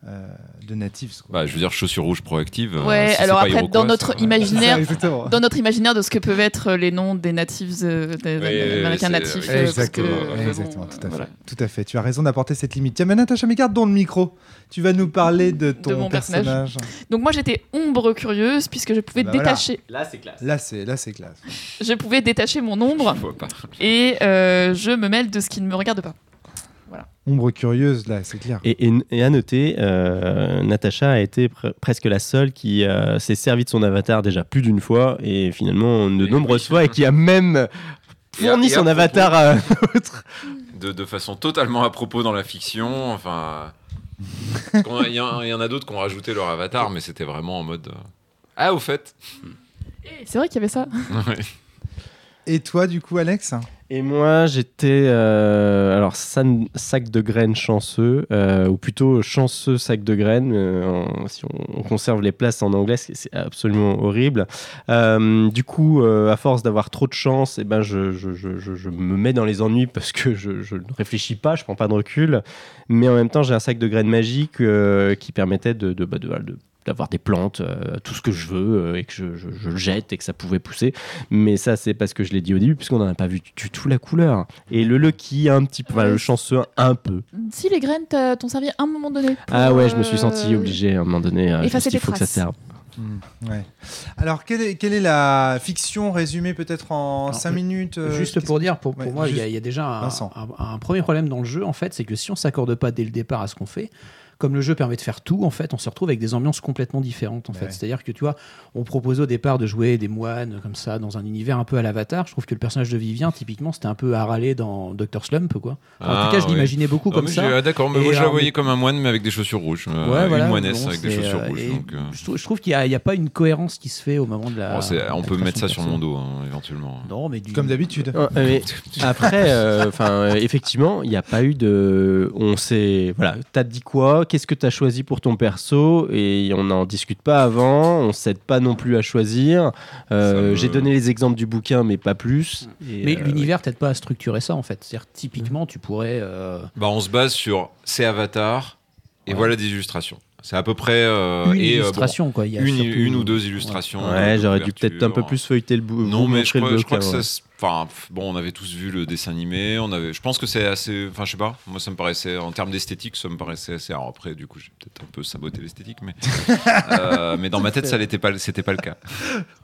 euh, euh, de natives. quoi. Bah, je veux dire, chaussures rouges proactives. euh, Ouais, si alors après, dans notre imaginaire, dans notre imaginaire de ce que peuvent être les noms des natives, euh, des américains natifs. euh, parce que, Exactement, euh, exactement, bon, tout à fait. voilà. Tout à fait. Tu as raison d'apporter cette limite. Tiens, mais Natacha, mais garde dans le micro. Tu vas nous parler de ton mon personnage. personnage. Donc moi j'étais ombre curieuse puisque je pouvais Ah bah voilà. détacher, Là, c'est classe. Là, c'est là, c'est classe. je pouvais détacher mon ombre et euh, je me mêle de ce qui ne me regarde pas. Ombre curieuse, là, c'est clair. Et, et- et à noter, euh, Natacha a été pre- presque la seule qui euh, s'est servie de son avatar déjà plus d'une fois et finalement de nombreuses fois et qui a même fourni à son avatar à autre. De, de façon totalement à propos dans la fiction. Enfin. Il y, en- il y en a d'autres qui ont rajouté leur avatar, mais c'était vraiment en mode. euh, Ah, au fait. C'est vrai qu'il y avait ça. Ouais. Et toi, du coup, Alex? Et moi, j'étais euh, alors sac de graines chanceux, euh, ou plutôt chanceux sac de graines. euh, si on, on conserve les places en anglais, c'est absolument horrible. Du coup, à force d'avoir trop de chance, et ben je, me mets dans les ennuis parce que je, ne réfléchis pas, je prends pas de recul. Mais en même temps, j'ai un sac de graines magiques euh, qui permettait de, bah, de- d'avoir des plantes, euh, tout ce que je veux, euh, et que je, je- je le jette et que ça pouvait pousser. Mais ça, c'est parce que je l'ai dit au début, puisqu'on n'en a pas vu du tout la couleur. Et le lucky, un petit peu, enfin, le chanceux, un peu. Si les graines t'ont servi à un moment donné. Ah ouais, je me suis senti euh, obligé à un moment donné. juste, il faut que ça traces. serve. Hmm, ouais. Alors, quelle est, quelle est la fiction résumée peut-être en Alors, 5 minutes euh, Juste pour dire, pour, pour Ouais, moi, il y, a- y déjà un, un- un premier problème dans le jeu, en fait, c'est que si on s'accorde pas dès le départ à ce qu'on fait, comme le jeu permet de faire tout, en fait, on se retrouve avec des ambiances complètement différentes. En fait, Ouais. c'est-à-dire que tu vois, on propose au départ de jouer des moines comme ça dans un univers un peu à l'Avatar. Je trouve que le personnage de Vivien, typiquement, c'était un peu à râler dans Doctor Slump, quoi. Enfin, en Ah, tout cas, je ouais. l'imaginais beaucoup Ah, comme ça. ah, D'accord, mais moi je la alors, voyais mais- comme un moine, mais avec des chaussures rouges. euh, Ouais, voilà, une moinesse bon, avec des chaussures euh, rouges. donc, euh, je, trouve, je trouve qu'il n'y a, il y a pas une cohérence qui se fait au moment de la. bon, c'est- on la peut mettre ça sur mon dos, hein, éventuellement. Non, mais du- Comme d'habitude. Ouais, après, euh, enfin, euh, effectivement, il n'y a pas eu de. On sait. Voilà, t'as dit quoi Qu'est-ce que t'as choisi pour ton perso Et on n'en discute pas avant. On s'aide pas non plus à choisir. Euh, me- J'ai donné les exemples du bouquin, mais pas plus. Et, Mais euh, l'univers t'aide pas à structurer ça en fait. C'est-à-dire typiquement tu pourrais. euh, Bah, on se base sur ces avatars et Ouais. voilà des illustrations. C'est à peu près. euh, une et, euh, bon, illustration quoi. Il y a une, surtout- une ou deux illustrations. Ouais, de j'aurais dû peut-être un peu couverture. plus feuilleter le bout. Non, mais je crois, le je crois que ça. Enfin, bon, on avait tous vu le dessin animé. On avait. Je pense que c'est assez. Enfin, je sais pas. Moi, ça me paraissait en termes d'esthétique, ça me paraissait assez. Alors après, du coup, j'ai peut-être un peu saboté l'esthétique, mais. euh, mais dans ma tête, ça n'était pas. C'était pas le cas.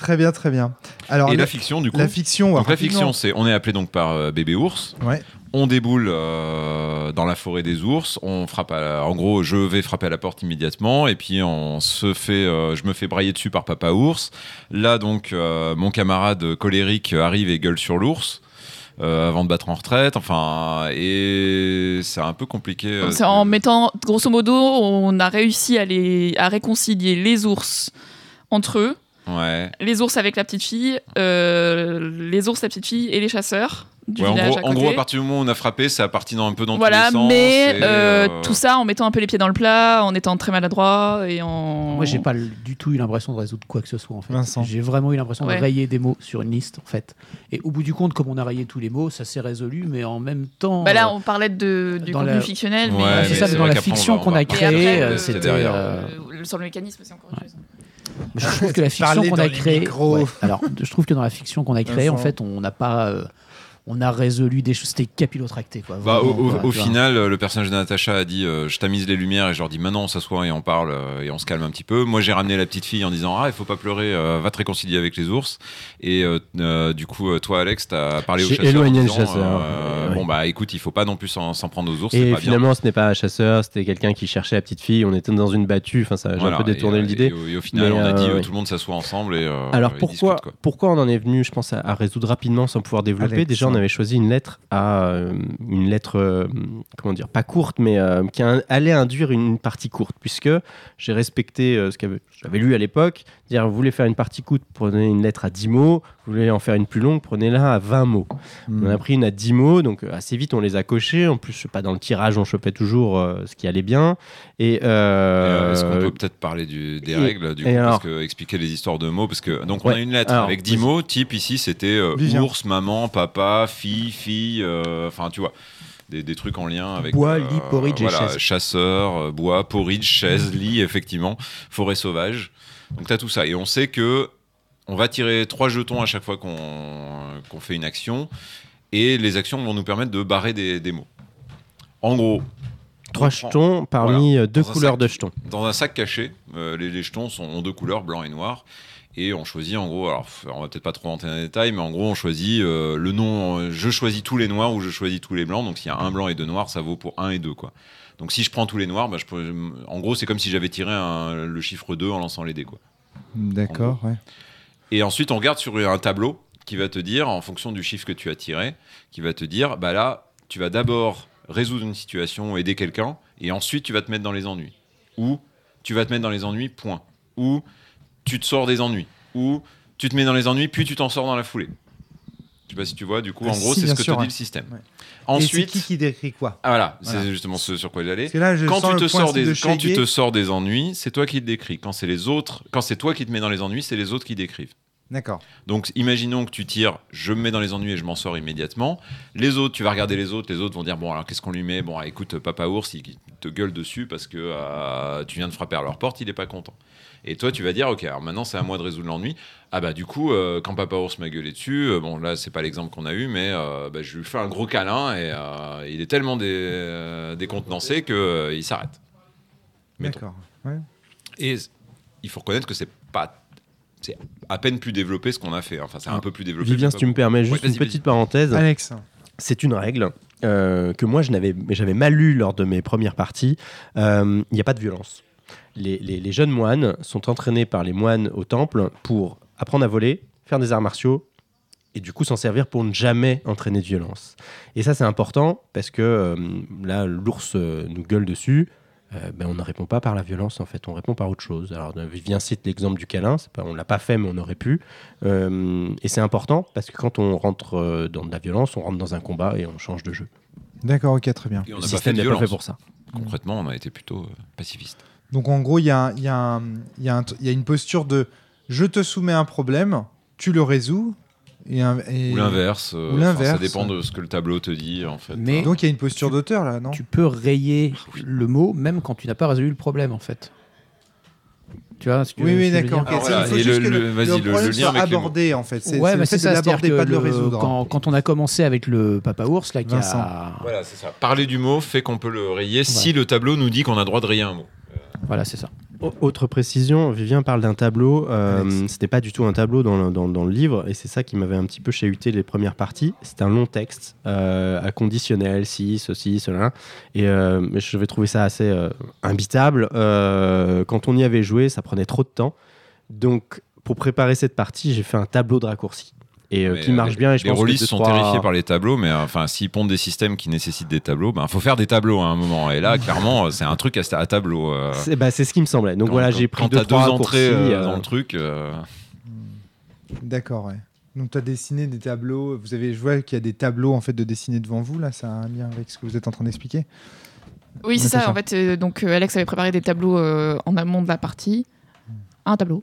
Très bien, très bien. Alors, et la fiction, du coup. la fiction, donc la fiction, c'est on est appelé donc par euh, bébé ours. Ouais. On déboule euh, dans la forêt des ours. On frappe. À la- En gros, je vais frapper à la porte immédiatement, et puis on se fait. euh, je me fais brailler dessus par papa ours. Là, donc, euh, mon camarade colérique arrive et gueule sur l'ours. euh, avant de battre en retraite, enfin, et c'est un peu compliqué. euh, C'est en mettant, grosso modo, on a réussi à, les, à réconcilier les ours entre eux Ouais. les ours avec la petite fille, euh, les ours, la petite fille et les chasseurs du Ouais, en, gros, à en côté. gros, à partir du moment où on a frappé, ça a parti dans un peu dans voilà, tous les sens. mais et, euh, euh, tout ça en mettant un peu les pieds dans le plat, en étant très maladroit et en. Moi, j'ai pas du tout eu l'impression de résoudre quoi que ce soit en fait. Vincent. J'ai vraiment eu l'impression Ouais. de rayer des mots sur une liste en fait. Et au bout du compte, comme on a rayé tous les mots, ça s'est résolu, mais en même temps. Bah là, on parlait de, du contenu la- fictionnel, Ouais, mais, c'est ça, c'est mais dans la fiction qu'on on a créée, c'était. sur le mécanisme, c'est encore autre chose. Je trouve que la fiction qu'on dans a créée. Ouais. Alors, je trouve que dans la fiction qu'on a créée, en fait, on n'a pas. On a résolu des choses. C'était capillotracté, quoi. Bah, au, vraiment, au- quoi, au tu vois. final, euh, le personnage de Natacha a dit euh, Je tamise les lumières et je leur dis Maintenant, on s'assoit et on parle euh, et on se calme un petit peu. Moi, j'ai ramené la petite fille en disant Ah, il faut pas pleurer, euh, va te réconcilier avec les ours. Et euh, euh, du coup, toi, Alex, t'as parlé au J'ai chasseur. en éloigné le disant, chasseur. euh, Ouais. Bon, bah écoute, il faut pas non plus s'en prendre aux ours. Et pas bien. finalement, ce n'est pas un chasseur, c'était quelqu'un qui cherchait la petite fille. On était dans une battue. Enfin, ça, j'ai Voilà, un peu détourné l'idée. Et, au- et au final, Mais, on a dit tout le monde s'assoit ensemble et. euh, Alors et pourquoi, discute, quoi. pourquoi on en est venu, je pense, à, à résoudre rapidement sans pouvoir développer Alex. Déjà, on avait choisi une lettre à euh, une lettre, euh, comment dire, pas courte, mais euh, qui allait induire une partie courte, puisque j'ai respecté ce que j'avais lu à l'époque. Dire, vous voulez faire une partie courte, prenez une lettre à 10 mots. Vous voulez en faire une plus longue, prenez-la à 20 mots. Hmm. On a pris une à 10 mots, donc euh, assez vite on les a cochés. En plus, je sais pas, dans le tirage, on chopait toujours euh, ce qui allait bien. Et, Et, euh, Est-ce qu'on peut peut-être parler du- des et- règles, du coup, et parce alors que expliquer les histoires de mots, parce que donc on a une lettre alors, avec 10 vas-y. mots, type ici c'était euh, ours, maman, papa, fille, fille, euh, enfin tu vois, des, des trucs en lien avec Bois, euh, lit, porridge et voilà, chaise. chasseur, bois, porridge, chaise, lit, effectivement, forêt sauvage. Donc tu as tout ça et on sait que on va tirer trois jetons à chaque fois qu'on fait une action et les actions vont nous permettre de barrer des, des mots. En gros, trois prend- jetons parmi euh, deux couleurs sac. de jetons. dans un sac caché, euh, les, les jetons sont en deux couleurs, blanc et noir. Et on choisit en gros, alors on va peut-être pas trop rentrer dans les détails, mais en gros on choisit euh, le nom, je choisis tous les noirs ou je choisis tous les blancs. Donc s'il y a un blanc et deux noirs, ça vaut pour un et deux quoi. Donc si je prends tous les noirs, bah, je peux- en gros c'est comme si j'avais tiré un- le chiffre 2 en lançant les dés quoi. D'accord, ouais. Et ensuite on regarde sur un tableau qui va te dire, en fonction du chiffre que tu as tiré, qui va te dire, bah là tu vas d'abord résoudre une situation, aider quelqu'un, et ensuite tu vas te mettre dans les ennuis. Ou tu vas te mettre dans les ennuis, point. Ou tu te sors des ennuis. Ou tu te mets dans les ennuis, puis tu t'en sors dans la foulée. Je sais pas si tu vois, du coup, Ah, en gros, si, c'est ce que sûr, te ouais. dit le système. Ouais. Ensuite, c'est qui qui décrit quoi ah, voilà, Voilà. c'est justement ce sur quoi j'allais. Là, je Quand tu, te sors des, de quand tu te sors des ennuis, c'est toi qui le décris. Quand c'est les autres, quand c'est toi qui te mets dans les ennuis, c'est les autres qui décrivent. D'accord. Donc, imaginons que tu tires, je me mets dans les ennuis et je m'en sors immédiatement. Les autres, tu vas regarder les autres, les autres vont dire bon, alors qu'est-ce qu'on lui met? Bon, ah, écoute, Papa Ours, il te gueule dessus parce que euh, tu viens de frapper à leur porte, il est pas content. Et toi, tu vas dire ok, alors maintenant c'est à moi de résoudre l'ennui. Ah bah du coup, euh, quand Papa Ours m'a gueulé dessus, euh, bon là c'est pas l'exemple qu'on a eu, mais euh, bah, je lui fais un gros câlin et euh, il est tellement dé- euh, décontenancé que euh, il s'arrête. D'accord. Ouais. Et il faut reconnaître que c'est pas c'est à peine plus développé ce qu'on a fait. Enfin, c'est un Ah, peu plus développé. Vivien, si tu me permets, juste Ouais, une petite parenthèse. Alex. C'est une règle euh, que moi je n'avais, mais j'avais mal lu lors de mes premières parties. Euh, Il n'y a pas de violence. Les, les- les jeunes moines sont entraînés par les moines au temple pour apprendre à voler, faire des arts martiaux et du coup s'en servir pour ne jamais entraîner de violence. Et ça c'est important parce que euh, là l'ours euh, nous gueule dessus. euh, ben, on ne répond pas par la violence en fait, on répond par autre chose. Alors Vivien cite l'exemple du câlin, pas, on l'a pas fait mais on aurait pu. Euh, et c'est important parce que quand on rentre dans de la violence, on rentre dans un combat et on change de jeu. D'accord, ok, très bien. Et on Le n'a pas fait système de n'est pas violence. fait pour ça. Concrètement, on a été plutôt pacifiste. Donc en gros, il y a, il y, a un- il y, a un- il y a une posture de je te soumets un problème, tu le résous. Et, un- et- Ou l'inverse. euh, Ou enfin, l'inverse. Ça dépend de ce que le tableau te dit, en fait. Mais- Donc il y a une posture d'auteur là, non? Tu peux rayer le mot même quand tu n'as pas résolu le problème en fait. Tu vois ce que Oui, oui, que je veux d'accord. dire ok. Ah, C'est- voilà. il faut Et juste le- que le- le, vas-y, le problème lien soit abordé en fait. C'est Ouais, c'est bah c'est que pas de le le- résoudre. Quand, quand on a commencé avec le Papa Ours, là, qui a... Voilà, c'est ça. Parler du mot fait qu'on peut le rayer si le tableau nous dit qu'on a le droit de rayer un mot. Voilà, c'est ça. Au- Autre précision, Vivien parle d'un tableau. euh. C'était pas du tout un tableau dans le, dans- dans le livre, et c'est ça qui m'avait un petit peu chahuté les premières parties. C'est un long texte euh, à conditionnel, si, ceci, cela. Et euh, mais je vais trouver ça assez euh, imbitable. Quand on y avait joué, ça prenait trop de temps. Donc, pour préparer cette partie, j'ai fait un tableau de raccourcis. Et euh, qui marche bien. Et je les pense deux, sont trois- terrifiés par les tableaux, mais euh, enfin, s'ils pondent des systèmes qui nécessitent des tableaux, ben faut faire des tableaux à un moment. Et là, clairement, euh, c'est un truc à, à tableau. euh. C'est bah, c'est ce qui me semblait. Donc Quand- voilà, j'ai pris quand deux, trois deux entrées euh, dans le truc. euh, D'accord, ouais. Donc tu as dessiné des tableaux, vous avez, je vois qu'il y a des tableaux en fait de dessiner devant vous, là, ça a un lien avec ce que vous êtes en train d'expliquer? Oui, c'est ça. En fait, euh, donc euh, Alex avait préparé des tableaux euh, en amont de la partie. Un tableau.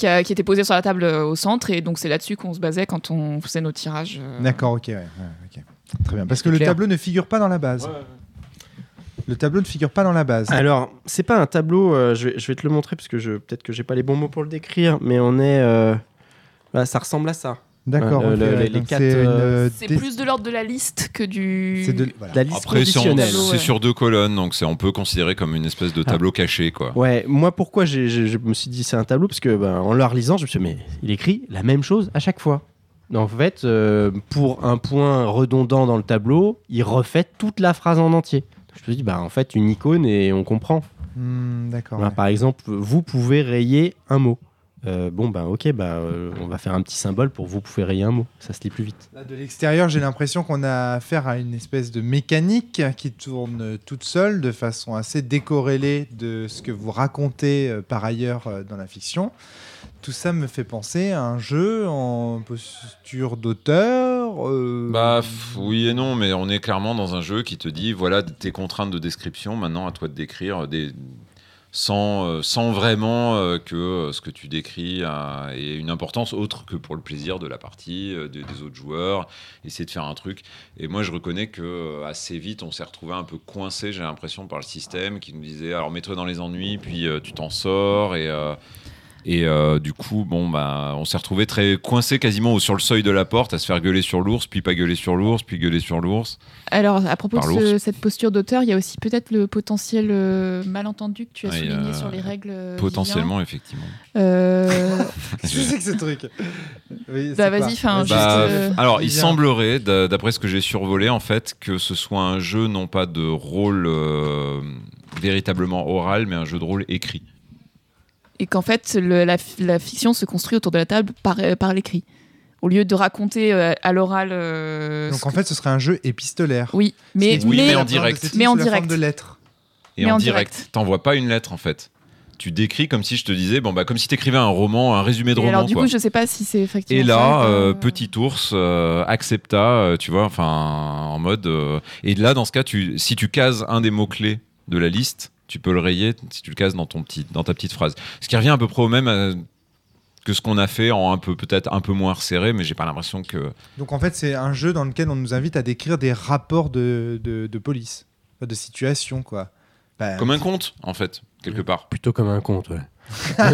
Qui, a- qui était posé sur la table euh, au centre. Et donc, c'est là-dessus qu'on se basait quand on faisait nos tirages. euh. D'accord, ok, ouais, ouais, ok. Très bien. Parce que le clair. tableau ne figure pas dans la base. Le tableau ne figure pas dans la base. Alors, c'est pas un tableau, euh, je, vais, je vais te le montrer parce que je, peut-être que j'ai pas les bons mots pour le décrire, mais on est. euh, voilà, ça ressemble à ça. D'accord, le- c'est euh, plus de l'ordre de la liste que du. c'est de- voilà. La liste Après, c'est en- conditionnelle. Tableau, c'est ouais. sur deux colonnes, donc c'est on peut considérer comme une espèce de tableau caché, quoi. Ouais, moi pourquoi j'ai- j'ai- je me suis dit c'est un tableau? Parce que ben, en le relisant, je me suis dit, mais il écrit la même chose à chaque fois. En fait, euh, pour un point redondant dans le tableau, il refait toute la phrase en entier. Je me suis dit, bah, en fait, une icône et on comprend. Hmm, D'accord. Ouais. Par exemple, vous pouvez rayer un mot. Euh, bon, ben ok, ben, euh, on va faire un petit symbole pour vous pouvez rayer un mot. Ça se lit plus vite. Là, de l'extérieur, j'ai l'impression qu'on a affaire à une espèce de mécanique qui tourne toute seule de façon assez décorrélée de ce que vous racontez euh, par ailleurs euh, dans la fiction. Tout ça me fait penser à un jeu en posture d'auteur. euh, Bah pff, oui et non, mais on est clairement dans un jeu qui te dit voilà tes contraintes de description. Maintenant, à toi de décrire des sans, euh, sans vraiment euh, que euh, ce que tu décris ait une importance autre que pour le plaisir de la partie, de- des autres joueurs, essayer de faire un truc. Et moi, je reconnais que assez vite, on s'est retrouvé un peu coincé, j'ai l'impression, par le système qui nous disait alors mets-toi dans les ennuis, puis tu t'en sors. Et, et euh, du coup, bon, bah, on s'est retrouvé très coincé quasiment sur le seuil de la porte, à se faire gueuler sur l'ours, puis pas gueuler sur l'ours, puis gueuler sur l'ours. Alors, à propos de ce- cette posture d'auteur, il y a aussi peut-être le potentiel euh, malentendu que tu as Ouais, souligné euh, sur les règles. Potentiellement, effectivement. Vivien. Euh, Qu'est-ce que c'est que ce truc Oui, Bah, vas-y. Juste, Bah, euh, alors, il semblerait, d'a- d'après ce que j'ai survolé, en fait, que ce soit un jeu non pas de rôle euh, véritablement oral, mais un jeu de rôle écrit. Et qu'en fait, le- la, fi- la fiction se construit autour de la table par, euh, par l'écrit. Au lieu de raconter euh, à l'oral. euh, Donc en que- fait, ce serait un jeu épistolaire. Oui, mais, Oui, en direct. Mais en forme direct. de lettres. Et Mais en, en direct, direct. t'envoies pas une lettre, en fait. Tu décris comme si je te disais, bon, bah, comme si t'écrivais un roman, un résumé de et roman. alors, du quoi. coup, je sais pas si c'est effectivement. Et ça, là, euh, euh, petit ours, euh, accepta, euh, tu vois, enfin, en mode. euh, et là, dans ce cas, tu, si tu cases un des mots-clés de la liste, tu peux le rayer si tu le cases dans, ton petit, dans ta petite phrase. Ce qui revient à peu près au même euh, que ce qu'on a fait en un peu, peut-être un peu moins resserré, mais j'ai pas l'impression que. Donc en fait, c'est un jeu dans lequel on nous invite à décrire des rapports de, de, de police, de situation, quoi. Bah, Comme un conte, en fait, quelque part. Plutôt comme un conte, ouais.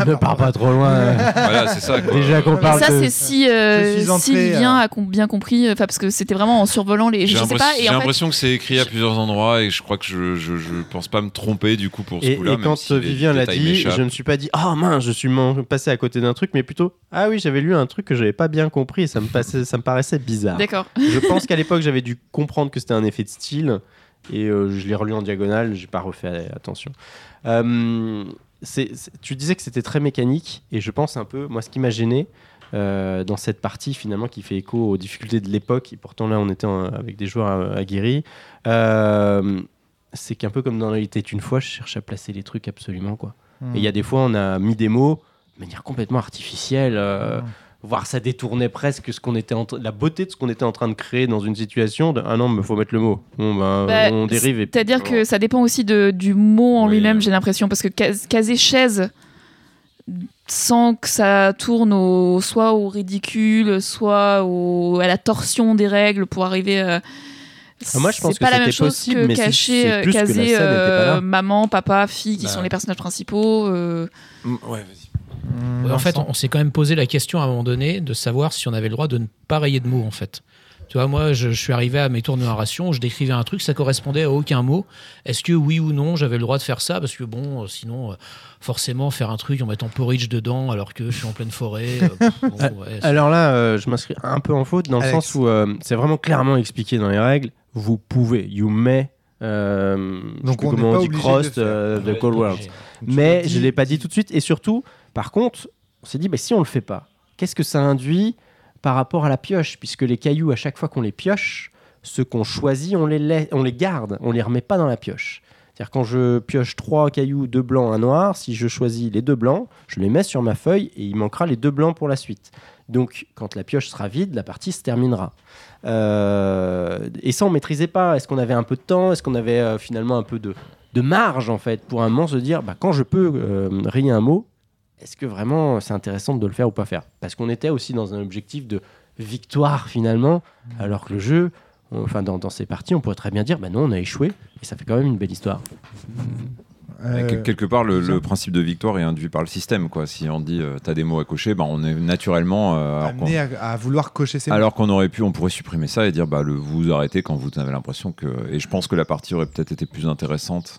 Ne pars pas trop loin. euh. voilà, c'est ça, quoi. Déjà qu'on Mais parle ça, de- c'est si, euh, si Vivien euh, a bien compris, enfin parce que c'était vraiment en survolant les. J'ai l'impression- fait, que c'est écrit à plusieurs endroits et je crois que je, je, je pense pas me tromper du coup pour ce Et, coup-là. et quand si les Vivien l'a dit, je me suis pas dit Ah mince, je suis passé à côté d'un truc, mais plutôt Ah oui, j'avais lu un truc que j'avais pas bien compris et ça me, passait, ça me paraissait bizarre. d'accord. Je pense qu'à l'époque, j'avais dû comprendre que c'était un effet de style et euh, je l'ai relu en diagonale, j'ai pas refait attention. Euh, c'est- tu disais que c'était très mécanique et je pense un peu, moi, ce qui m'a gêné. euh, dans cette partie finalement qui fait écho aux difficultés de l'époque et pourtant là on était en- avec des joueurs euh, aguerris euh, c'est qu'un peu comme dans était une fois je cherche à placer les trucs absolument quoi hmm. et il y a des fois, on a mis des mots de manière complètement artificielle, euh, Hmm. Voire ça détournait presque ce qu'on était en la beauté de ce qu'on était en train de créer dans une situation. De, ah non, mais faut mettre le mot. Bon, ben, Bah, on dérive. et puis- C'est-à-dire que ça dépend aussi de, du mot en Oui. lui-même, j'ai l'impression, parce que cas- caser chaise sans que ça tourne au, soit au ridicule, soit au, à la torsion des règles pour arriver à. Ah, moi, je pense c'est pas que la même chose possible, que mais c'est- cacher, c'est que la caser euh, maman, papa, fille, qui Bah. sont les personnages principaux. euh, Hmm, en fait, on, on s'est quand même posé la question à un moment donné de savoir si on avait le droit de ne pas rayer de mots, en fait. Tu vois, moi, je, je suis arrivé à mes tours de narration, je décrivais un truc, ça correspondait à aucun mot. Est-ce que oui ou non, j'avais le droit de faire ça? Parce que bon, euh, sinon, euh, forcément, faire un truc en mettant porridge dedans alors que je suis en pleine forêt. euh, pff, bon, ouais, c'est- Alors là, euh, je m'inscris un peu en faute dans le Alex. sens où euh, c'est vraiment clairement expliqué dans les règles. Vous pouvez, you may. Euh, Donc on n'est comment pas on dit de cross the Ouais, cold world. Mais je ne l'ai pas dit tout de suite. Et surtout, par contre, on s'est dit, bah, si on le fait pas, qu'est-ce que ça induit par rapport à la pioche? Puisque les cailloux, à chaque fois qu'on les pioche, ceux qu'on choisit, on les, lai- on les garde, on les remet pas dans la pioche. C'est-à-dire quand je pioche trois cailloux, deux blancs, un noir, si je choisis les deux blancs, je les mets sur ma feuille et il manquera les deux blancs pour la suite. Donc, quand la pioche sera vide, la partie se terminera. Euh, et ça, on maîtrisait pas. Est-ce qu'on avait un peu de temps? Est-ce qu'on avait euh, finalement un peu de, de marge, en fait, pour un moment se dire, bah, quand je peux euh, rayer un mot, est-ce que vraiment c'est intéressant de le faire ou pas faire? Parce qu'on était aussi dans un objectif de victoire, finalement, alors que le jeu, on- enfin, dans, dans ces parties, on pourrait très bien dire, bah non, on a échoué, et ça fait quand même une belle histoire. Euh, Quel- Quelque part, le, principe de victoire est induit par le système. Quoi. Si on dit euh, t'as des mots à cocher, bah, on est naturellement. euh, amené à, à vouloir cocher ses mots. Alors qu'on aurait pu, on pourrait supprimer ça et dire bah le vous vous arrêtez quand vous avez l'impression que. Et je pense que la partie aurait peut-être été plus intéressante.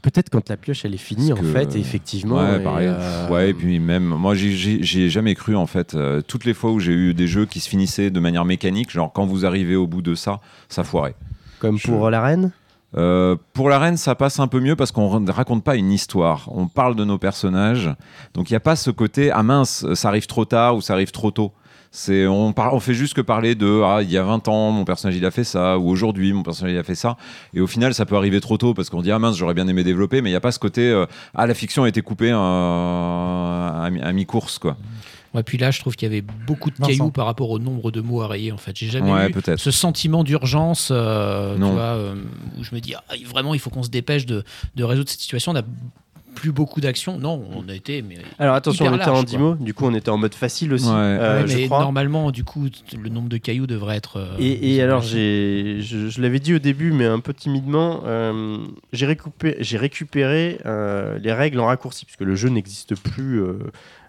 Euh, Peut-être quand la pioche elle est finie Parce en que- fait, et effectivement. ouais, et, pareil. euh, Ouais, et puis même moi j'ai- j'ai j'y ai jamais cru en fait. Euh, toutes les fois où j'ai eu des jeux qui se finissaient de manière mécanique, genre quand vous arrivez au bout de ça, ça foirait. Comme Je- pour la reine? Euh, pour la reine, ça passe un peu mieux parce qu'on ne raconte pas une histoire. On parle de nos personnages. Donc il n'y a pas ce côté ah mince, ça arrive trop tard ou ça arrive trop tôt. C'est on, par- on fait juste que parler de ah il y a 20 ans mon personnage il a fait ça ou aujourd'hui mon personnage il a fait ça et au final ça peut arriver trop tôt parce qu'on dit ah mince j'aurais bien aimé développer mais il n'y a pas ce côté euh, ah la fiction a été coupée euh, à, mi- à mi-course quoi. Ouais, puis là, je trouve qu'il y avait beaucoup de Vincent. cailloux par rapport au nombre de mots à rayer. En fait, j'ai jamais Ouais eu peut-être. ce sentiment d'urgence, euh, tu Non. vois, euh, où je me dis ah, vraiment, il faut qu'on se dépêche de, de résoudre cette situation. On plus beaucoup d'actions. Non, on a été, mais Alors attention, Hyper on était en large, 10 quoi. mots, du coup on était en mode facile aussi, Ouais. euh, Ouais, je mais crois. normalement, du coup, le nombre de cailloux devrait être. euh, Et, et alors, j'ai, je, je l'avais dit au début, mais un peu timidement, euh, j'ai récupéré, j'ai récupéré euh, les règles en raccourci, puisque le jeu n'existe plus euh,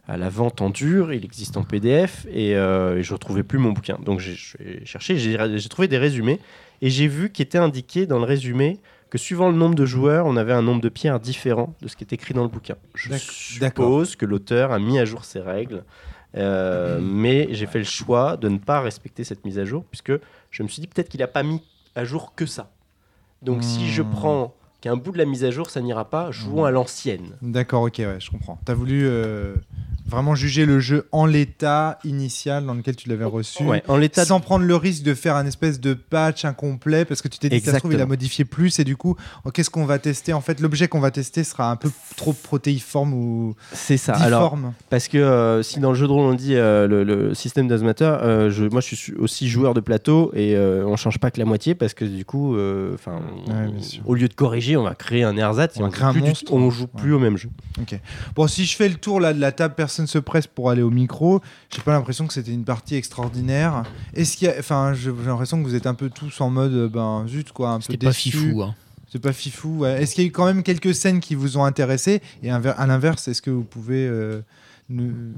à la vente en dur, il existe en PDF, et, euh, et je ne retrouvais plus mon bouquin. Donc j'ai, j'ai cherché, j'ai, j'ai trouvé des résumés, et j'ai vu qu'il était indiqué dans le résumé que suivant le nombre de joueurs, on avait un nombre de pierres différent de ce qui est écrit dans le bouquin. Je suppose que l'auteur a mis à jour ses règles, euh, mais j'ai fait le choix de ne pas respecter cette mise à jour, puisque je me suis dit peut-être qu'il n'a pas mis à jour que ça. Donc si je Hmm. prends qu'un bout de la mise à jour, ça n'ira pas, jouons Hmm. à l'ancienne. D'accord, ok, ouais, je comprends. T'as voulu euh, vraiment juger le jeu en l'état initial dans lequel tu l'avais reçu. Ouais, en l'état Sans prendre le risque de faire un espèce de patch incomplet parce que tu t'es dit ça se trouve il a modifié plus et du coup oh, qu'est-ce qu'on va tester? En fait l'objet qu'on va tester sera un peu trop protéiforme ou c'est ça. Alors, parce que euh, si dans le jeu de rôle on dit euh, le, le système euh, je, moi je suis aussi joueur de plateau et on change pas que la moitié parce que du coup, enfin, Ouais, au lieu de corriger, on va créer un ersatz et On on, va créer un joue plus monstre. on joue plus Ouais. au même jeu. Bon, si je fais le tour là de la table, personne se presse pour aller au micro. J'ai pas l'impression que c'était une partie extraordinaire. Est-ce qu'il y a, enfin, je- j'ai l'impression que vous êtes un peu tous en mode, euh, ben zut quoi, un peu C'était pas fifou. hein. C'est pas fifou. ouais. Est-ce qu'il y a eu quand même quelques scènes qui vous ont intéressé? Et à l'inverse, est-ce que vous pouvez euh,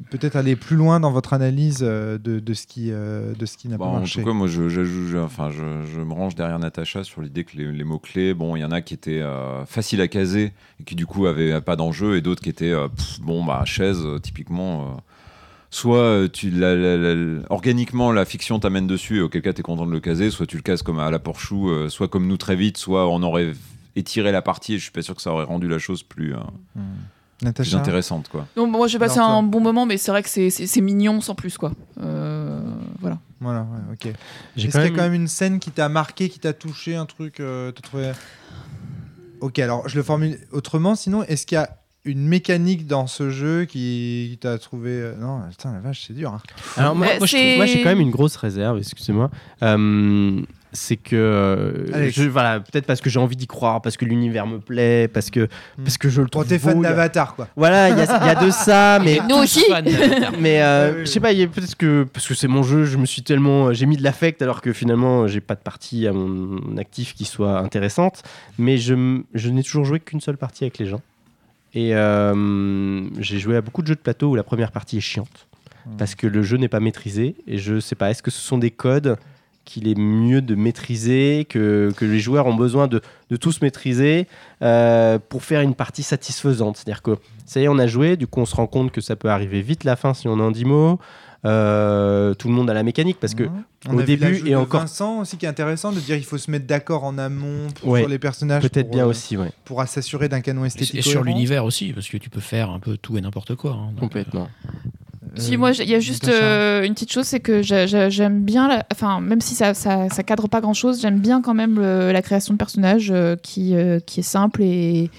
peut-être aller plus loin dans votre analyse euh, de, de ce qui, euh, de ce qui n'a Bon, pas en marché tout cas, moi, je, enfin, je, me range derrière Natacha sur l'idée que les, les mots-clés, bon, il y en a qui étaient euh, faciles à caser et qui, du coup, avaient pas d'enjeu, et d'autres qui étaient, euh, pff, bon, bah, chaise, typiquement. euh, soit tu, la- la- la- organiquement, la fiction t'amène dessus, et auquel cas, tu es content de le caser, soit tu le cases comme à la Porchou, soit comme nous très vite, soit on aurait étiré la partie, et je suis pas sûr que ça aurait rendu la chose plus, Hmm. Plus intéressante, quoi. Donc, moi, j'ai passé un bon moment, mais c'est vrai que c'est- c'est c'est mignon sans plus, quoi. Euh, voilà. Voilà, ouais, ok. J'ai Est-ce qu'il y a quand même une scène qui t'a marqué, qui t'a touché, un truc, euh, t'as trouvé Ok, alors je le formule autrement. Sinon, est-ce qu'il y a une mécanique dans ce jeu qui, qui t'a trouvé euh, Non, putain, la vache, c'est dur. hein. Alors moi, trouve- moi, j'ai quand même une grosse réserve, excusez-moi. Euh, c'est que euh, Alex. je- voilà peut-être parce que j'ai envie d'y croire parce que l'univers me plaît parce que Hmm. parce que je le trouve t'es fan d'Avatar, quoi. voilà il y, a il y a de ça mais Nous aussi. Mais euh, ouais, je sais pas il y a peut-être que parce que c'est mon jeu je me suis tellement j'ai mis de l'affect alors que finalement j'ai pas de partie à mon actif qui soit intéressante mais je je n'ai toujours joué qu'une seule partie avec les gens et euh, j'ai joué à beaucoup de jeux de plateau où la première partie est chiante Hmm. parce que le jeu n'est pas maîtrisé et je sais pas est-ce que ce sont des codes qu'il est mieux de maîtriser, que, que les joueurs ont besoin de, de tous maîtriser euh, pour faire une partie satisfaisante. C'est-à-dire que ça y est, on a joué, du coup on se rend compte que ça peut arriver vite la fin si on en 10 mots. Euh, tout le monde a la mécanique parce que au On a vu début et de encore- Vincent aussi qui est intéressant de dire il faut se mettre d'accord en amont pour, Ouais, sur les personnages. peut-être bien euh, aussi, ouais, Pour s'assurer d'un canon esthétique. Et sur l'univers aussi, parce que tu peux faire un peu tout et n'importe quoi. hein. Donc, complètement. Si Euh, moi, il y a juste euh, une petite chose, c'est que j'ai- j'ai- j'aime bien, la- enfin, même si ça, ça, ça cadre pas grand chose, j'aime bien quand même le- la création de personnages euh, qui, qui est simple et,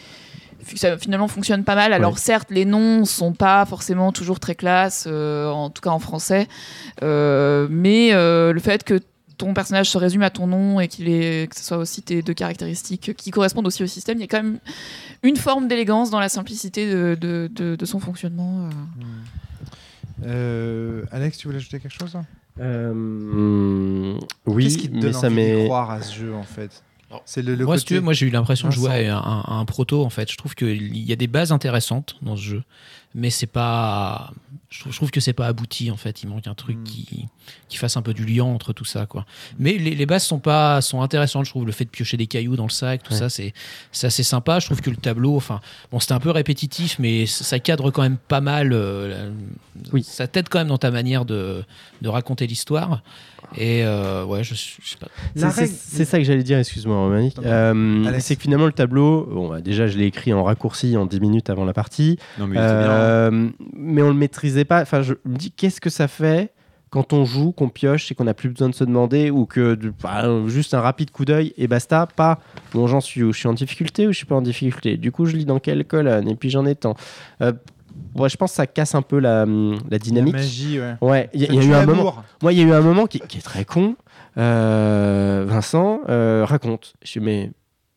ça finalement fonctionne pas mal. Alors Ouais. certes, les noms sont pas forcément toujours très classe, euh, en tout cas en français, Euh, mais euh, le fait que ton personnage se résume à ton nom et qu'il ait, que ce soit aussi tes deux caractéristiques qui correspondent aussi au système, il y a quand même une forme d'élégance dans la simplicité de, de- de- de son fonctionnement. euh. Euh, Alex, tu voulais ajouter quelque chose? Euh, oui, Qu'est-ce qui te mais ça envie m'est. croire à ce jeu en fait? C'est le, le moi, côté. si tu veux, moi j'ai eu l'impression de jouer Vincent. à un, à un proto en fait. Je trouve qu'il y a des bases intéressantes dans ce jeu, mais c'est pas. Je trouve, je trouve que c'est pas abouti en fait. Il manque un truc Hmm. qui, qui fasse un peu du lien entre tout ça quoi. Mais les, les bases sont pas sont intéressantes. Je trouve le fait de piocher des cailloux dans le sac, tout Ouais. ça c'est c'est assez sympa. Je trouve que le tableau, enfin bon, c'était un peu répétitif, mais ça cadre quand même pas mal. euh, la- Oui. Ça t'aide quand même dans ta manière de, de raconter l'histoire. Et euh, ouais, je, je sais pas. C'est- règle- ça que j'allais dire, excuse-moi non. Euh, c'est que finalement le tableau, bon, bah, déjà je l'ai écrit en raccourci en 10 minutes avant la partie, Non, mais hein. Euh, mais on le maîtrisait pas. Enfin, je me dis qu'est-ce que ça fait quand on joue, qu'on pioche et qu'on n'a plus besoin de se demander ou que bah, juste un rapide coup d'œil et basta, pas bon j'en suis où je suis en difficulté ou je suis pas en difficulté? Du coup je lis dans quelle colonne et puis j'en ai tant. Euh, ouais, je pense que ça casse un peu la, la La dynamique. magie, ouais. Ouais, il y, a- y eu un moment. Moi, il y a eu un moment qui, qui est très con. Euh, Vincent euh, raconte. Je mais,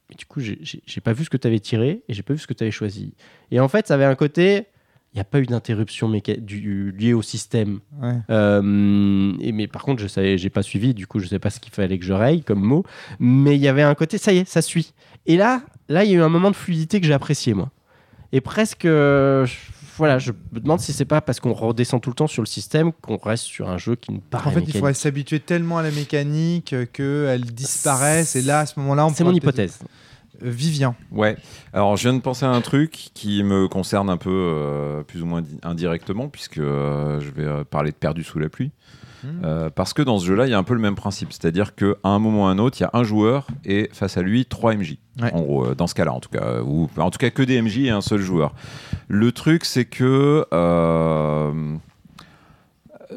mais du coup, j'ai pas vu ce que tu avais tiré et j'ai pas vu ce que tu avais choisi. Et en fait, ça avait un côté. N'y a pas eu d'interruption liée au système. Ouais. Euh, et, mais par contre, je savais, j'ai pas suivi. Du coup, je sais pas ce qu'il fallait que je raye comme mot. Mais il y avait un côté, ça y est, ça suit. Et là, là, il y a eu un moment de fluidité que j'ai apprécié, moi. Et presque, euh, je- voilà, je me demande si c'est pas parce qu'on redescend tout le temps sur le système qu'on reste sur un jeu qui nous paraît En fait, il faudrait s'habituer tellement à la mécanique qu'elle disparaisse. Et là, à ce moment-là, on C'est mon hypothèse. Vivien. Ouais. Alors, je viens de penser à un truc qui me concerne un peu, euh, plus ou moins di- indirectement, puisque euh, je vais euh, parler de Perdu sous la pluie. Hmm. Parce que dans ce jeu-là, il y a un peu le même principe. C'est-à-dire qu'à un moment ou à un autre, il y a un joueur et face à lui, trois MJ. Ouais. En gros, dans ce cas-là, en tout cas. Ou en tout cas, que des MJ et un seul joueur. Le truc, c'est que.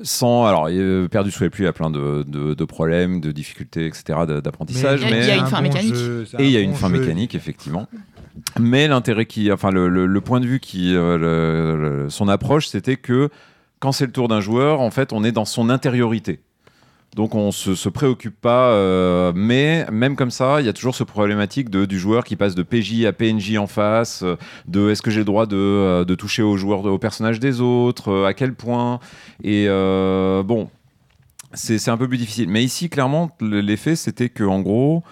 Sans, alors, euh, perdu sous la pluie, il y a plein de, de- de problèmes, de difficultés, etc., d'apprentissage. il y a- mais- il y a une un fin bon mécanique. jeu, et il y a bon une fin jeu. mécanique, effectivement. Mais l'intérêt qui, enfin, le, le- le point de vue qui, euh, le- le- son approche, c'était que quand c'est le tour d'un joueur, en fait, on est dans son intériorité. Donc on se, se préoccupe pas, euh, mais même comme ça, il y a toujours ce problématique du joueur qui passe de PJ à PNJ en face, euh, de est-ce que j'ai le droit de, euh, toucher aux joueurs, au personnage des autres, à quel point. Et bon, c'est un peu plus difficile. Mais ici, clairement, le- l'effet, c'était que en gros,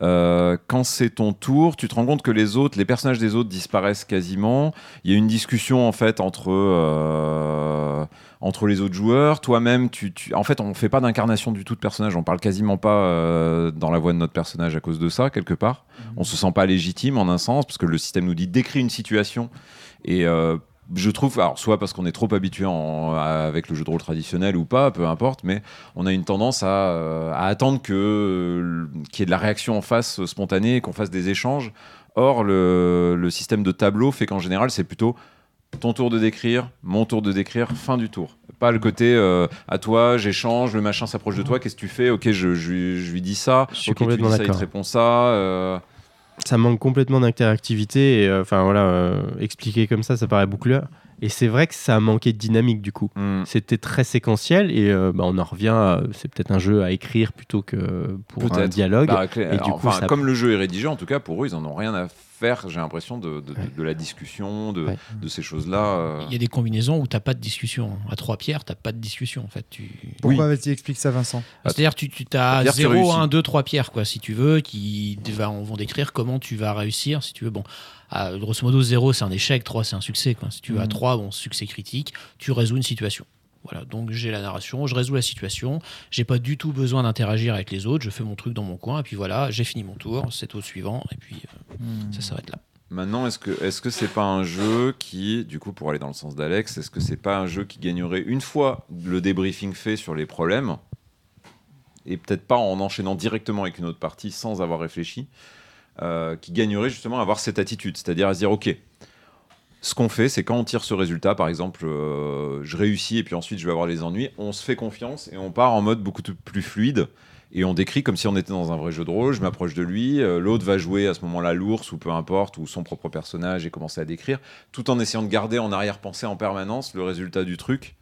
quand c'est ton tour, tu te rends compte que les autres, les personnages des autres disparaissent quasiment. Il y a une discussion en fait entre entre les autres joueurs. Toi-même, tu, tu- en fait, on fait pas d'incarnation du tout de personnage. On parle quasiment pas euh, dans la voix de notre personnage à cause de ça quelque part. On se sent pas légitime en un sens parce que le système nous dit décrit une situation et euh, je trouve, alors soit parce qu'on est trop habitué en- avec le jeu de rôle traditionnel ou pas, peu importe, mais on a une tendance à, euh, à attendre que qu'il y ait de la réaction en face spontanée, qu'on fasse des échanges. Or, le, le système de tableau fait qu'en général, c'est plutôt ton tour de décrire, mon tour de décrire, fin du tour. Pas le côté euh, à toi, j'échange, le machin s'approche de toi, qu'est-ce que tu fais Ok, je, je lui- je lui dis ça, Je suis ok, tu lui dis ça, il te répond ça. euh, Ça manque complètement d'interactivité. et, euh, Enfin voilà, expliqué comme ça, ça paraît boucleur. Et c'est vrai que ça a manqué de dynamique du coup. hmm. C'était très séquentiel et euh, bah, on en revient. C'est peut-être un jeu à écrire plutôt que pour un dialogue. Bah, clé- et du alors, coup, enfin, ça- comme le jeu est rédigé, en tout cas, pour eux, ils en ont rien à faire, j'ai l'impression, de, de, de- de la discussion, de, Ouais. de ces choses-là. euh. Il y a des combinaisons où t'as pas de discussion. À trois pierres, t'as pas de discussion en fait. Tu... Pourquoi vas-y, explique ça, Vincent? C'est-à-dire tu, tu as C'est-à-dire que tu 0, réussis. 1, 2, 3 pierres, quoi, si tu veux, qui va- vont décrire comment tu vas réussir, si tu veux. Bon, à, grosso modo, 0, c'est un échec, 3, c'est un succès. Quoi. Si tu veux, à Mhm. 3, bon, succès critique, tu résous une situation. Voilà, donc j'ai la narration, je résous la situation, j'ai pas du tout besoin d'interagir avec les autres, je fais mon truc dans mon coin, et puis voilà, j'ai fini mon tour, c'est au suivant, et puis euh, ça s'arrête là. Maintenant, est-ce que est-ce que c'est pas un jeu qui, du coup, pour aller dans le sens d'Alex, est-ce que c'est pas un jeu qui gagnerait une fois le débriefing fait sur les problèmes et peut-être pas en enchaînant directement avec une autre partie sans avoir réfléchi, euh, qui gagnerait justement à avoir cette attitude, c'est-à-dire à se dire ok. Ce qu'on fait, c'est quand on tire ce résultat, par exemple, euh, je réussis et puis ensuite je vais avoir les ennuis, on se fait confiance et on part en mode beaucoup plus fluide et on décrit comme si on était dans un vrai jeu de rôle. Je m'approche de lui, euh, l'autre va jouer à ce moment-là l'ours ou peu importe, ou son propre personnage et commencer à décrire, tout en essayant de garder en arrière-pensée en permanence le résultat du truc.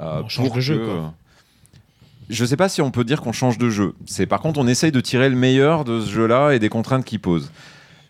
euh, On change pour de jeu, que- quoi. Je sais pas si on peut dire qu'on change de jeu. C'est par contre on essaye de tirer le meilleur de ce jeu-là et des contraintes qu'il pose.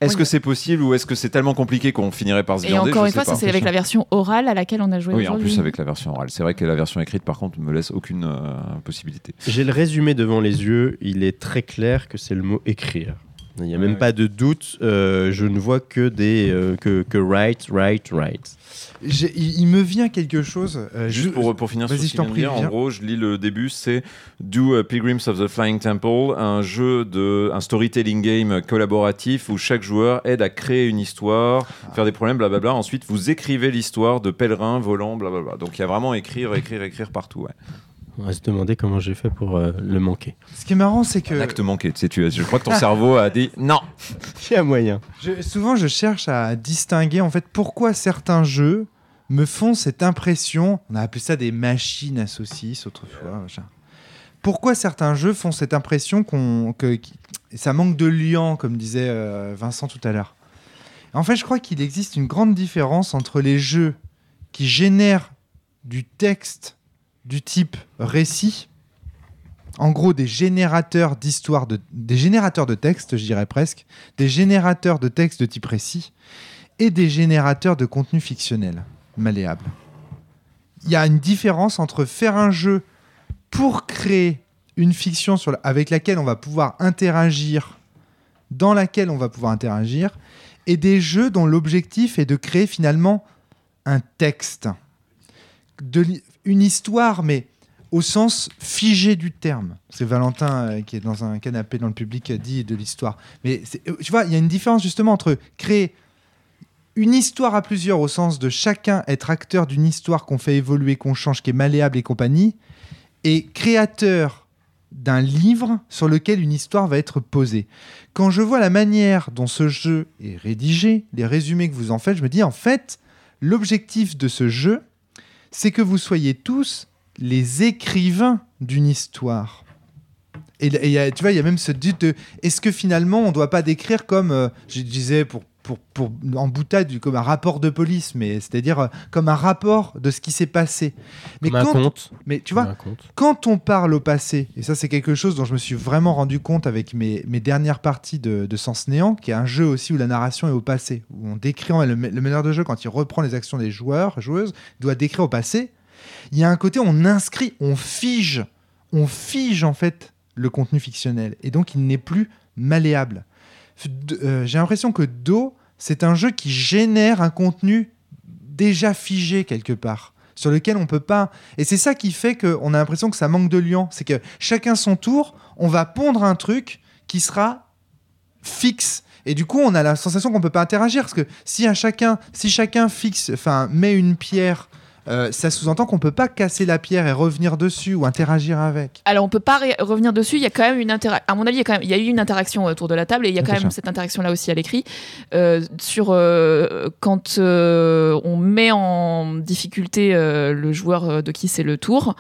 Est-ce Oui. que c'est possible ou est-ce que c'est tellement compliqué qu'on finirait par se Et viander encore Je une fois, ça c'est avec la version orale à laquelle on a joué Oui, en plus avec la version orale. C'est vrai que la version écrite, par contre, me laisse aucune euh, possibilité. J'ai le résumé devant les yeux. Il est très clair que c'est le mot écrire. Il n'y a Ouais, même ouais. pas de doute. euh, je ne vois que des euh, que, write, write. J'ai- Il, il me vient quelque chose. euh, Juste je- pour, pour finir sur ce je qu'il vient en gros, je lis le début, c'est Do Pilgrims of the Flying Temple, un jeu de un storytelling game collaboratif où chaque joueur aide à créer une histoire, Ah. faire des problèmes, blablabla. Ensuite, vous écrivez l'histoire de pèlerins volant, blablabla. Donc il y a vraiment écrire, écrire, écrire partout. Ouais. On va se demander comment j'ai fait pour euh, le manquer. Ce qui est marrant, c'est que Un acte manqué. Tu sais, tu, je crois que ton cerveau a dit non. Il y a moyen? je- souvent je cherche à distinguer en fait pourquoi certains jeux me font cette impression. On a appelé ça des machines à saucisses autrefois. machin. Pourquoi certains jeux font cette impression qu'on que ça manque de liant, comme disait euh, Vincent tout à l'heure. En fait, je crois qu'il existe une grande différence entre les jeux qui génèrent du texte du type récit, en gros des générateurs d'histoire, de, des générateurs de texte, je dirais presque, des générateurs de texte de type récit, et des générateurs de contenu fictionnel, malléable. Il y a une différence entre faire un jeu pour créer une fiction avec laquelle on va pouvoir interagir, dans laquelle on va pouvoir interagir, et des jeux dont l'objectif est de créer finalement un texte, une histoire, mais au sens figé du terme. C'est Valentin euh, qui est dans un canapé dans le public euh, dit de l'histoire. Mais euh, tu vois, il y a une différence justement entre créer une histoire à plusieurs au sens de chacun être acteur d'une histoire qu'on fait évoluer, qu'on change, qui est malléable et compagnie, et créateur d'un livre sur lequel une histoire va être posée. Quand je vois la manière dont ce jeu est rédigé, les résumés que vous en faites, je me dis en fait, l'objectif de ce jeu, c'est que vous soyez tous les écrivains d'une histoire. Et, tu vois, il y a même ce doute de est-ce que finalement on ne doit pas décrire comme, euh, je disais pour, pour, pour, en boutade, comme un rapport de police, mais c'est-à-dire euh, comme un rapport de ce qui s'est passé. Mais, Comme un quand, mais tu vois, quand on parle au passé, et ça c'est quelque chose dont je me suis vraiment rendu compte avec mes, mes dernières parties de, de Sens Néant, qui est un jeu aussi où la narration est au passé, où on décrit le, le meneur de jeu quand il reprend les actions des joueurs, joueuses, doit décrire au passé. Il y a un côté, on inscrit, on fige, on fige en fait le contenu fictionnel, et donc il n'est plus malléable. Euh, J'ai l'impression que Do, c'est un jeu qui génère un contenu déjà figé quelque part, sur lequel on peut pas. Et c'est ça qui fait qu'on a l'impression que ça manque de liant. C'est que chacun son tour, on va pondre un truc qui sera fixe. Et du coup, on a la sensation qu'on peut pas interagir parce que si à chacun, si chacun fixe, enfin met une pierre, euh, ça sous-entend qu'on peut pas casser la pierre et revenir dessus ou interagir avec. Alors on peut pas revenir dessus. Il y a quand même une interaction. À mon avis, il y a quand même il y a eu une interaction autour de la table et il y a quand même cette interaction là aussi à l'écrit euh, sur euh, quand on met en difficulté le joueur de qui c'est le tour.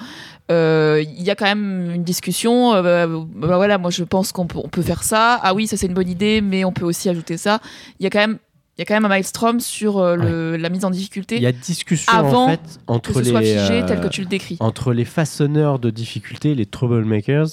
Il y a quand même une discussion. euh, bah, bah, voilà, moi je pense qu'on peut, on peut faire ça. Ah oui, ça c'est une bonne idée, mais on peut aussi ajouter ça. Il y a quand même il y a quand même un maelstrom sur euh, le- la mise en difficulté Il y a discussion Avant en fait que entre ce les soit figé euh, tel que tu le décris. entre les façonneurs de difficultés, les troublemakers,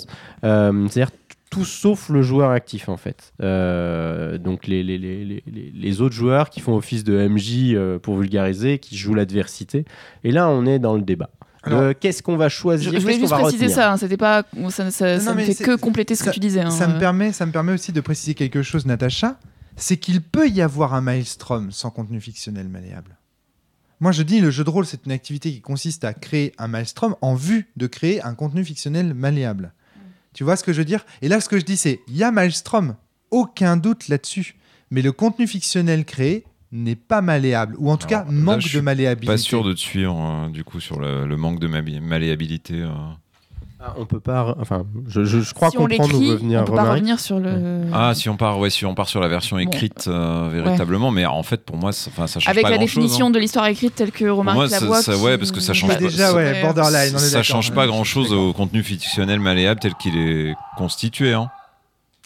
euh, c'est-à-dire tout sauf le joueur actif en fait. Euh, donc les, les, les, les, les- les autres joueurs qui font office de MJ euh, pour vulgariser, qui jouent l'adversité. Et là, on est dans le débat. Euh, Qu'est-ce qu'on va choisir? Je voulais juste préciser retenir? ça, hein, c'était pas, ça, ça- Non, ça ne mais fait c'est- que compléter ce ça- que tu disais. hein, ça, me euh. permet, ça me permet aussi de préciser quelque chose, Natacha, c'est qu'il peut y avoir un maelstrom sans contenu fictionnel malléable. Moi, je dis, le jeu de rôle, c'est une activité qui consiste à créer un maelstrom en vue de créer un contenu fictionnel malléable. Tu vois ce que je veux dire? Et là, ce que je dis, c'est, il y a maelstrom, aucun doute là-dessus. Mais le contenu fictionnel créé n'est pas malléable, ou en tout Alors, cas là, manque je de suis malléabilité. Pas sûr de te suivre euh, du coup sur le, le manque de ma- malléabilité. euh. Ah, on peut pas. Enfin, je, je, je crois si comprendre où veut venir on peut pas revenir sur le. Ah, si on part, ouais, si on part sur la version Bon. écrite euh, véritablement, mais en fait pour moi, ça, ça change Avec pas la définition hein. de l'histoire écrite telle que Romaric moi, ça- Lavoie. ça- qui- ouais, parce que ça change Bah, pas. déjà, ça- ouais, borderline. ça change pas grand chose au contenu fictionnel malléable tel qu'il est constitué. Hein.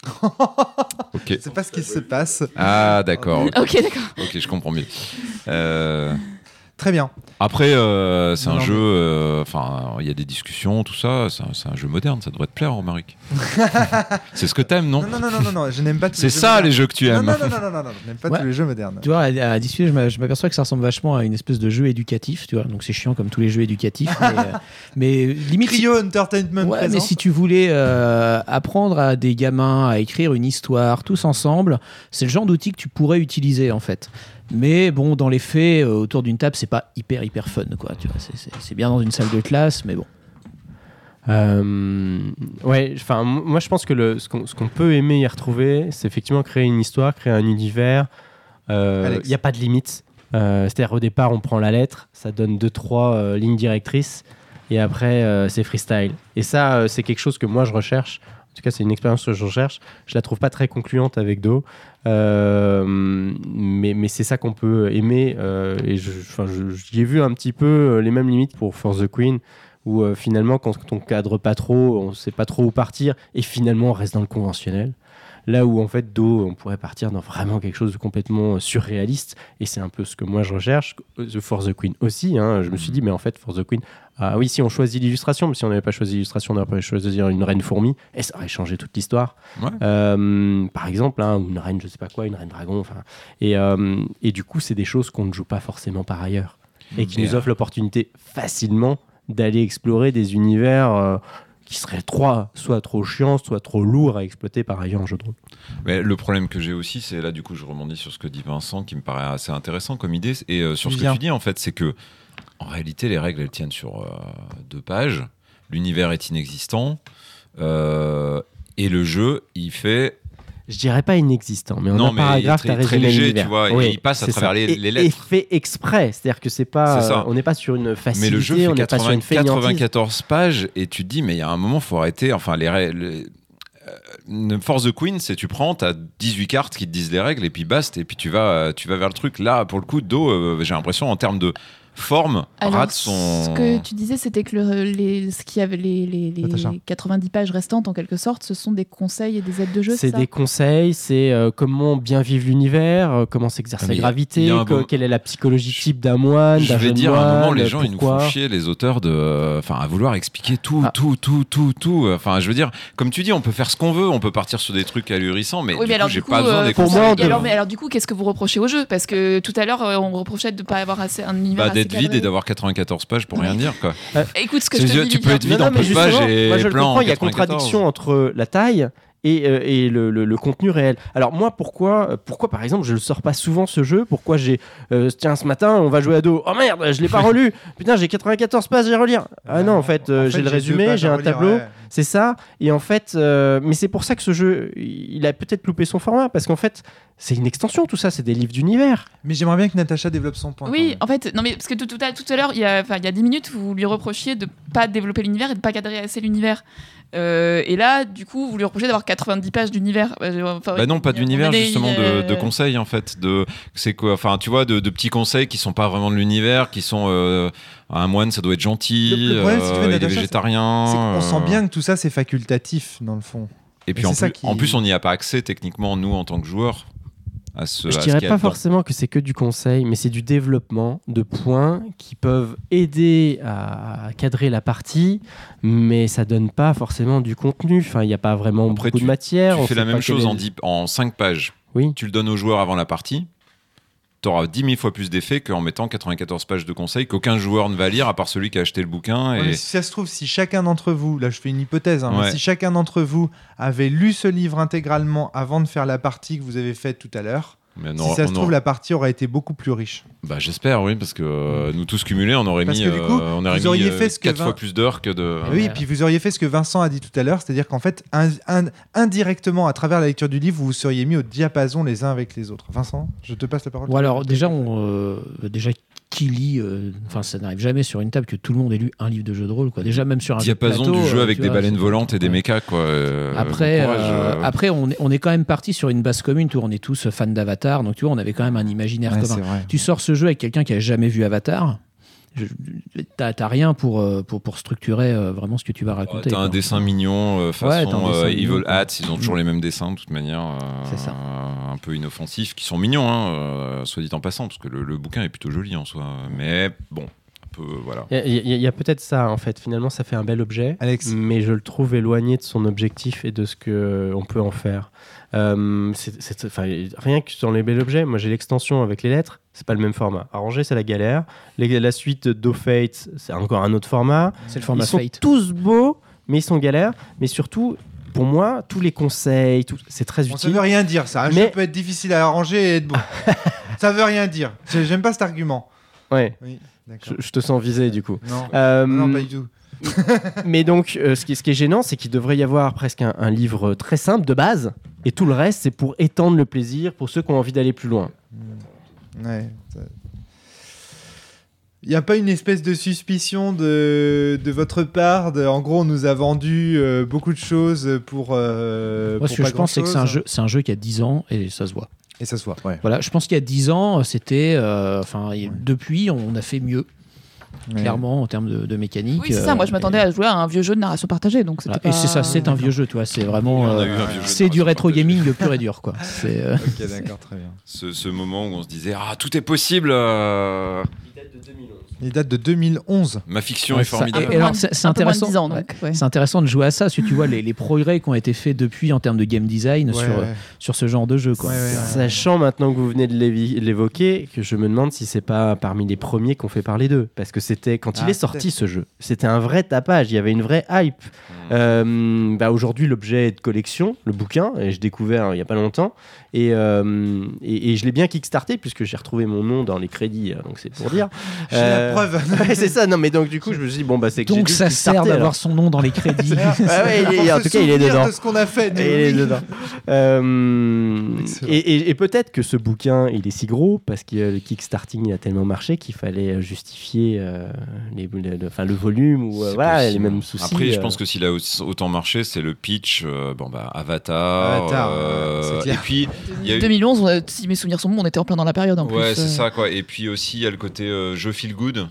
ok. C'est pas ce qui se passe. Ah, d'accord. ok. Ok, d'accord. Ok, je comprends mieux. Euh, Très bien. Après, euh, c'est un jeu. euh, Enfin, il y a des discussions, tout ça. C'est un, un jeu moderne. Ça devrait te plaire, Romaric. c'est ce que t'aimes, non, Non, non, non, non, non, je n'aime pas tous C'est les jeux ça modernes. les jeux que tu Non, aimes. non, non, non, non, non, non, je n'aime pas Ouais. tous les jeux modernes. Tu vois, à, à discuter, je m'a- je m'aperçois que ça ressemble vachement à une espèce de jeu éducatif, tu vois. Donc c'est chiant comme tous les jeux éducatifs. mais, euh, mais limite. si- Cryo Entertainment Ouais, présent. mais si tu voulais euh, apprendre à des gamins à écrire une histoire tous ensemble, c'est le genre d'outil que tu pourrais utiliser en fait. Mais bon, dans les faits, euh, autour d'une table, c'est pas hyper hyper fun quoi. Tu vois, c'est- c'est c'est bien dans une salle de classe, mais bon. Euh, ouais, enfin, moi je pense que le, ce qu'on ce qu'on peut aimer y retrouver, c'est effectivement créer une histoire, créer un univers. Il Alex. n'y a pas de limite. Euh, C'est-à-dire au départ, on prend la lettre, ça donne deux trois euh, lignes directrices, et après euh, c'est freestyle. Et ça, euh, c'est quelque chose que moi je recherche. En tout cas, c'est une expérience que je recherche. Je la trouve pas très concluante avec Do, Euh, mais, c'est ça qu'on peut aimer. euh, et j'y ai vu un petit peu euh, les mêmes limites pour For the Queen où euh, finalement quand on cadre pas trop, on sait pas trop où partir et finalement on reste dans le conventionnel. Là où en fait Do, on pourrait partir dans vraiment quelque chose de complètement euh, surréaliste et c'est un peu ce que moi je recherche. The For the Queen aussi, hein, je me suis dit mais en fait For the Queen, ah oui si on choisit l'illustration, mais si on n'avait pas choisi l'illustration, on aurait pu choisir une reine fourmi et ça aurait changé toute l'histoire. Ouais. Euh, par exemple, hein, ou une reine je sais pas quoi, une reine dragon, enfin et, euh, et du coup c'est des choses qu'on ne joue pas forcément par ailleurs et qui nous euh, offrent l'opportunité facilement d'aller explorer des univers qui seraient trop, soit trop chiants, soit trop lourds à exploiter par ailleurs en jeu de rôle. Mais le problème que j'ai aussi, c'est là, du coup, je rebondis sur ce que dit Vincent, qui me paraît assez intéressant comme idée, et euh, sur ce que tu dis, en fait, c'est que, en réalité, les règles, elles tiennent sur euh, deux pages, l'univers est inexistant, euh, et le jeu, il fait. Je dirais pas inexistant, mais en Non, un mais paragraphe, il est très- léger, tu vois, et il passe à travers les- Et- les Et lettres. fait exprès, c'est-à-dire que c'est pas, euh, on n'est pas sur une facilité, Mais le jeu on fait n'est pas sur 80 une fainéantise. 94 pages, et tu te dis, mais il y a un moment, faut arrêter. Enfin, les règles. euh, Force the Queen, c'est tu prends, t'as 18 cartes qui te disent les règles, et puis basta, et puis tu vas, tu vas vers le truc. Là, pour le coup, Do, euh, j'ai l'impression, en termes de forme, Alors, rate son. ce que tu disais, c'était que le- les, ce qui avait les, les, les Natacha. 90 pages restantes, en quelque sorte, ce sont des conseils et des aides de jeu. C'est des conseils, c'est euh, comment bien vivre l'univers, euh, comment s'exercer Ah, la gravité, quelle est la psychologie type d'un moine, Je vais dire, à un moment, les moine, gens, ils nous font chier, les auteurs, de, enfin, à vouloir expliquer tout, Ah. tout, tout, tout, tout. Enfin, je veux dire, comme tu dis, on peut faire ce qu'on veut, on peut partir sur des trucs ahurissants, mais Oui, du mais coup, alors j'ai pas besoin euh, des conseils. moi, alors, mais alors du coup, qu'est-ce que vous reprochez au jeu? Parce que tout à l'heure, on reprochait de ne pas avoir assez un univers Bah, assez d'être vide et d'avoir 94 pages pour rien dire, quoi. Écoute ce que je te dis. tu peux être vide en peu de pages et moi, je le comprends, il y a 94. contradiction entre la taille et, euh, et le, le- le contenu réel. Alors moi, pourquoi, pourquoi par exemple, je ne sors pas souvent ce jeu? Pourquoi j'ai... euh, tiens, ce matin, on va jouer à dos. Oh merde, je l'ai pas relu Putain, j'ai 94 pages à relire. Ah non, en fait, euh, En fait, j'ai le résumé, j'ai un relire, tableau. ouais. C'est ça. Et en fait, euh, mais c'est pour ça que ce jeu, il a peut-être loupé son format, parce qu'en fait, c'est une extension, tout ça, c'est des livres d'univers. Mais j'aimerais bien que Natacha développe son point. Oui, en fait, non mais parce que tout, tout à, tout à l'heure, il y a, enfin, il y a 10 minutes, vous lui reprochiez de pas développer l'univers et de pas cadrer assez l'univers. Euh, et là, du coup, vous lui reprochez d'avoir 90 pages d'univers. Euh, enfin, Bah non, pas d'univers, justement, euh, de, de conseils, en fait. De, c'est quoi Enfin, tu vois, de, de petits conseils qui sont pas vraiment de l'univers, qui sont. euh, un moine, ça doit être gentil, Le- le problème, si tu veux, euh, il est végétarien. Euh, sent bien que tout ça c'est facultatif dans le fond. Et puis en c'est ça plus, qui- en plus, on n'y a pas accès techniquement, nous, en tant que joueurs, à ce. Je à dirais pas forcément que c'est que du conseil, mais c'est du développement de points qui peuvent aider à cadrer la partie, mais ça donne pas forcément du contenu. Enfin, il n'y a pas vraiment Après, beaucoup tu- de matière. Tu on fais la même chose en, le- 10 en 5 pages. Oui. Tu le donnes aux joueurs avant la partie. Tu auras 10 000 fois plus d'effets qu'en mettant 94 pages de conseils qu'aucun joueur ne va lire à part celui qui a acheté le bouquin. Ouais, Et... mais si ça se trouve, si chacun d'entre vous, là je fais une hypothèse, hein, mais si chacun d'entre vous avait lu ce livre intégralement avant de faire la partie que vous avez faite tout à l'heure, Mais si on- ça se trouve, aura- la partie aurait été beaucoup plus riche. Bah, j'espère, oui, parce que euh, nous tous cumulés, on aurait Parce mis, que du coup, euh, on aurait vous auriez mis, fait ce que 4 Vin- fois plus d'heures que de. Oui, et puis vous auriez fait ce que Vincent a dit tout à l'heure, c'est-à-dire qu'en fait, in- in- indirectement, à travers la lecture du livre, vous vous seriez mis au diapason les uns avec les autres. Vincent, je te passe la parole. Bon alors déjà, on, euh, déjà qui lit euh, Enfin, ça n'arrive jamais sur une table que tout le monde ait lu un livre de jeu de rôle. Quoi. Déjà, même sur un jeu de Diapason plateau, du jeu euh, avec des vois, baleines volantes et des mechas, quoi. euh, Après, courage, euh, après on, est, on est quand même parti sur une base commune. Vois, on est tous fans d'Avatar, donc tu vois, on avait quand même un imaginaire Ouais, commun. Tu sors ce jeu avec quelqu'un qui a jamais vu Avatar. T'as rien pour, euh, pour, pour structurer euh, vraiment ce que tu vas Ouais, raconter. T'as un dessin mignon, euh, façon euh, mignon, Evil. Hats, ils ont toujours Mm. les mêmes dessins de toute manière. euh, ça. Un peu inoffensifs, qui sont mignons, hein, soit dit en passant, parce que le, le bouquin est plutôt joli en soi. Mais bon, peu, voilà. Il y a, peut-être ça en fait. Finalement, ça fait un bel objet, Alex. mais je le trouve éloigné de son objectif et de ce que on peut en faire. Euh, enfin, rien que sur les bels objets, moi j'ai l'extension avec les lettres, c'est pas le même format. Arranger, c'est la galère. Les- la suite Do Fate, c'est encore un autre format. C'est le format ils sont Fate. tous beaux, mais ils sont galères. Mais surtout, pour moi, tous les conseils, tout, c'est très Bon, ça utile. veut rien dire, ça. Un Mais- jeu peut être difficile à arranger et être bon. ça veut rien dire. J'ai- J'aime pas cet argument. Ouais, Oui, je, te sens visé du coup. Non. Euh, non, pas du tout. Mais donc, euh, ce, qui, ce qui est gênant, c'est qu'il devrait y avoir presque un, un livre très simple de base, et tout le reste, c'est pour étendre le plaisir pour ceux qui ont envie d'aller plus loin. Ouais. ça- Il n'y a pas une espèce de suspicion de, de votre part de- En gros, on nous a vendu euh, beaucoup de choses pour. euh, Moi, pour ce que pas je pense, c'est que c'est un jeu, c'est un jeu qui a 10 ans et ça se voit. Et ça se voit, ouais. Voilà, je pense qu'il y a 10 ans, c'était. euh, Enfin, depuis, on a fait mieux, Ouais. clairement, en termes de, de mécanique. Oui, c'est ça. euh, Moi, je m'attendais et- à jouer à un vieux jeu de narration partagée. Donc voilà. pas- Et c'est ça, c'est un vieux jeu, tu vois. C'est vraiment. On a euh, eu un vieux jeu de c'est du rétro partagée. gaming pur et dur, quoi. C'est. euh, Ok, d'accord, très bien. Ce, ce moment où on se disait Ah, tout est possible euh, Il date de 2011. Ma fiction Ouais, est formidable. Et alors, c'est- intéressant. 10 ans, donc, ouais. C'est intéressant de jouer à ça, que tu vois les, les progrès qui ont été faits depuis en termes de game design Ouais, sur, ouais. sur ce genre de jeu. Quoi. Ouais, ouais, ouais. Sachant maintenant que vous venez de l'évoquer, que je me demande si c'est pas parmi les premiers qu'on fait parler d'eux. Parce que c'était quand il Ah, est sorti ce jeu, c'était un vrai tapage, il y avait une vraie hype. Mm. Euh, bah, Aujourd'hui, l'objet est de collection, le bouquin, et je découvert hein, il y a pas longtemps. Et, euh, et, et je l'ai bien kickstarté, puisque j'ai retrouvé mon nom dans les crédits, euh, donc c'est pour dire. J'ai Euh, la preuve. ouais, c'est ça, non mais donc du coup je me suis dit, bon bah c'est que Donc ça sert d'avoir son nom dans les crédits. Ah ouais, il est- en tout cas il est dedans. de ce qu'on a fait. il est dedans. Euh, et et- et peut-être que ce bouquin, il est si gros parce que le kickstarting il a tellement marché qu'il fallait justifier euh, les, le, le- enfin, le volume ou euh, voilà, les mêmes soucis. Après, je pense que s'il a autant marché, c'est le pitch. euh, bon, bah, Avatar. Avatar, euh. Et puis, il y a eu- 2011, on a- si mes souvenirs sont bons, on était en plein dans la période en. Ouais, c'est euh. ça, quoi. Et puis aussi, il y a le côté euh, jeu feel good.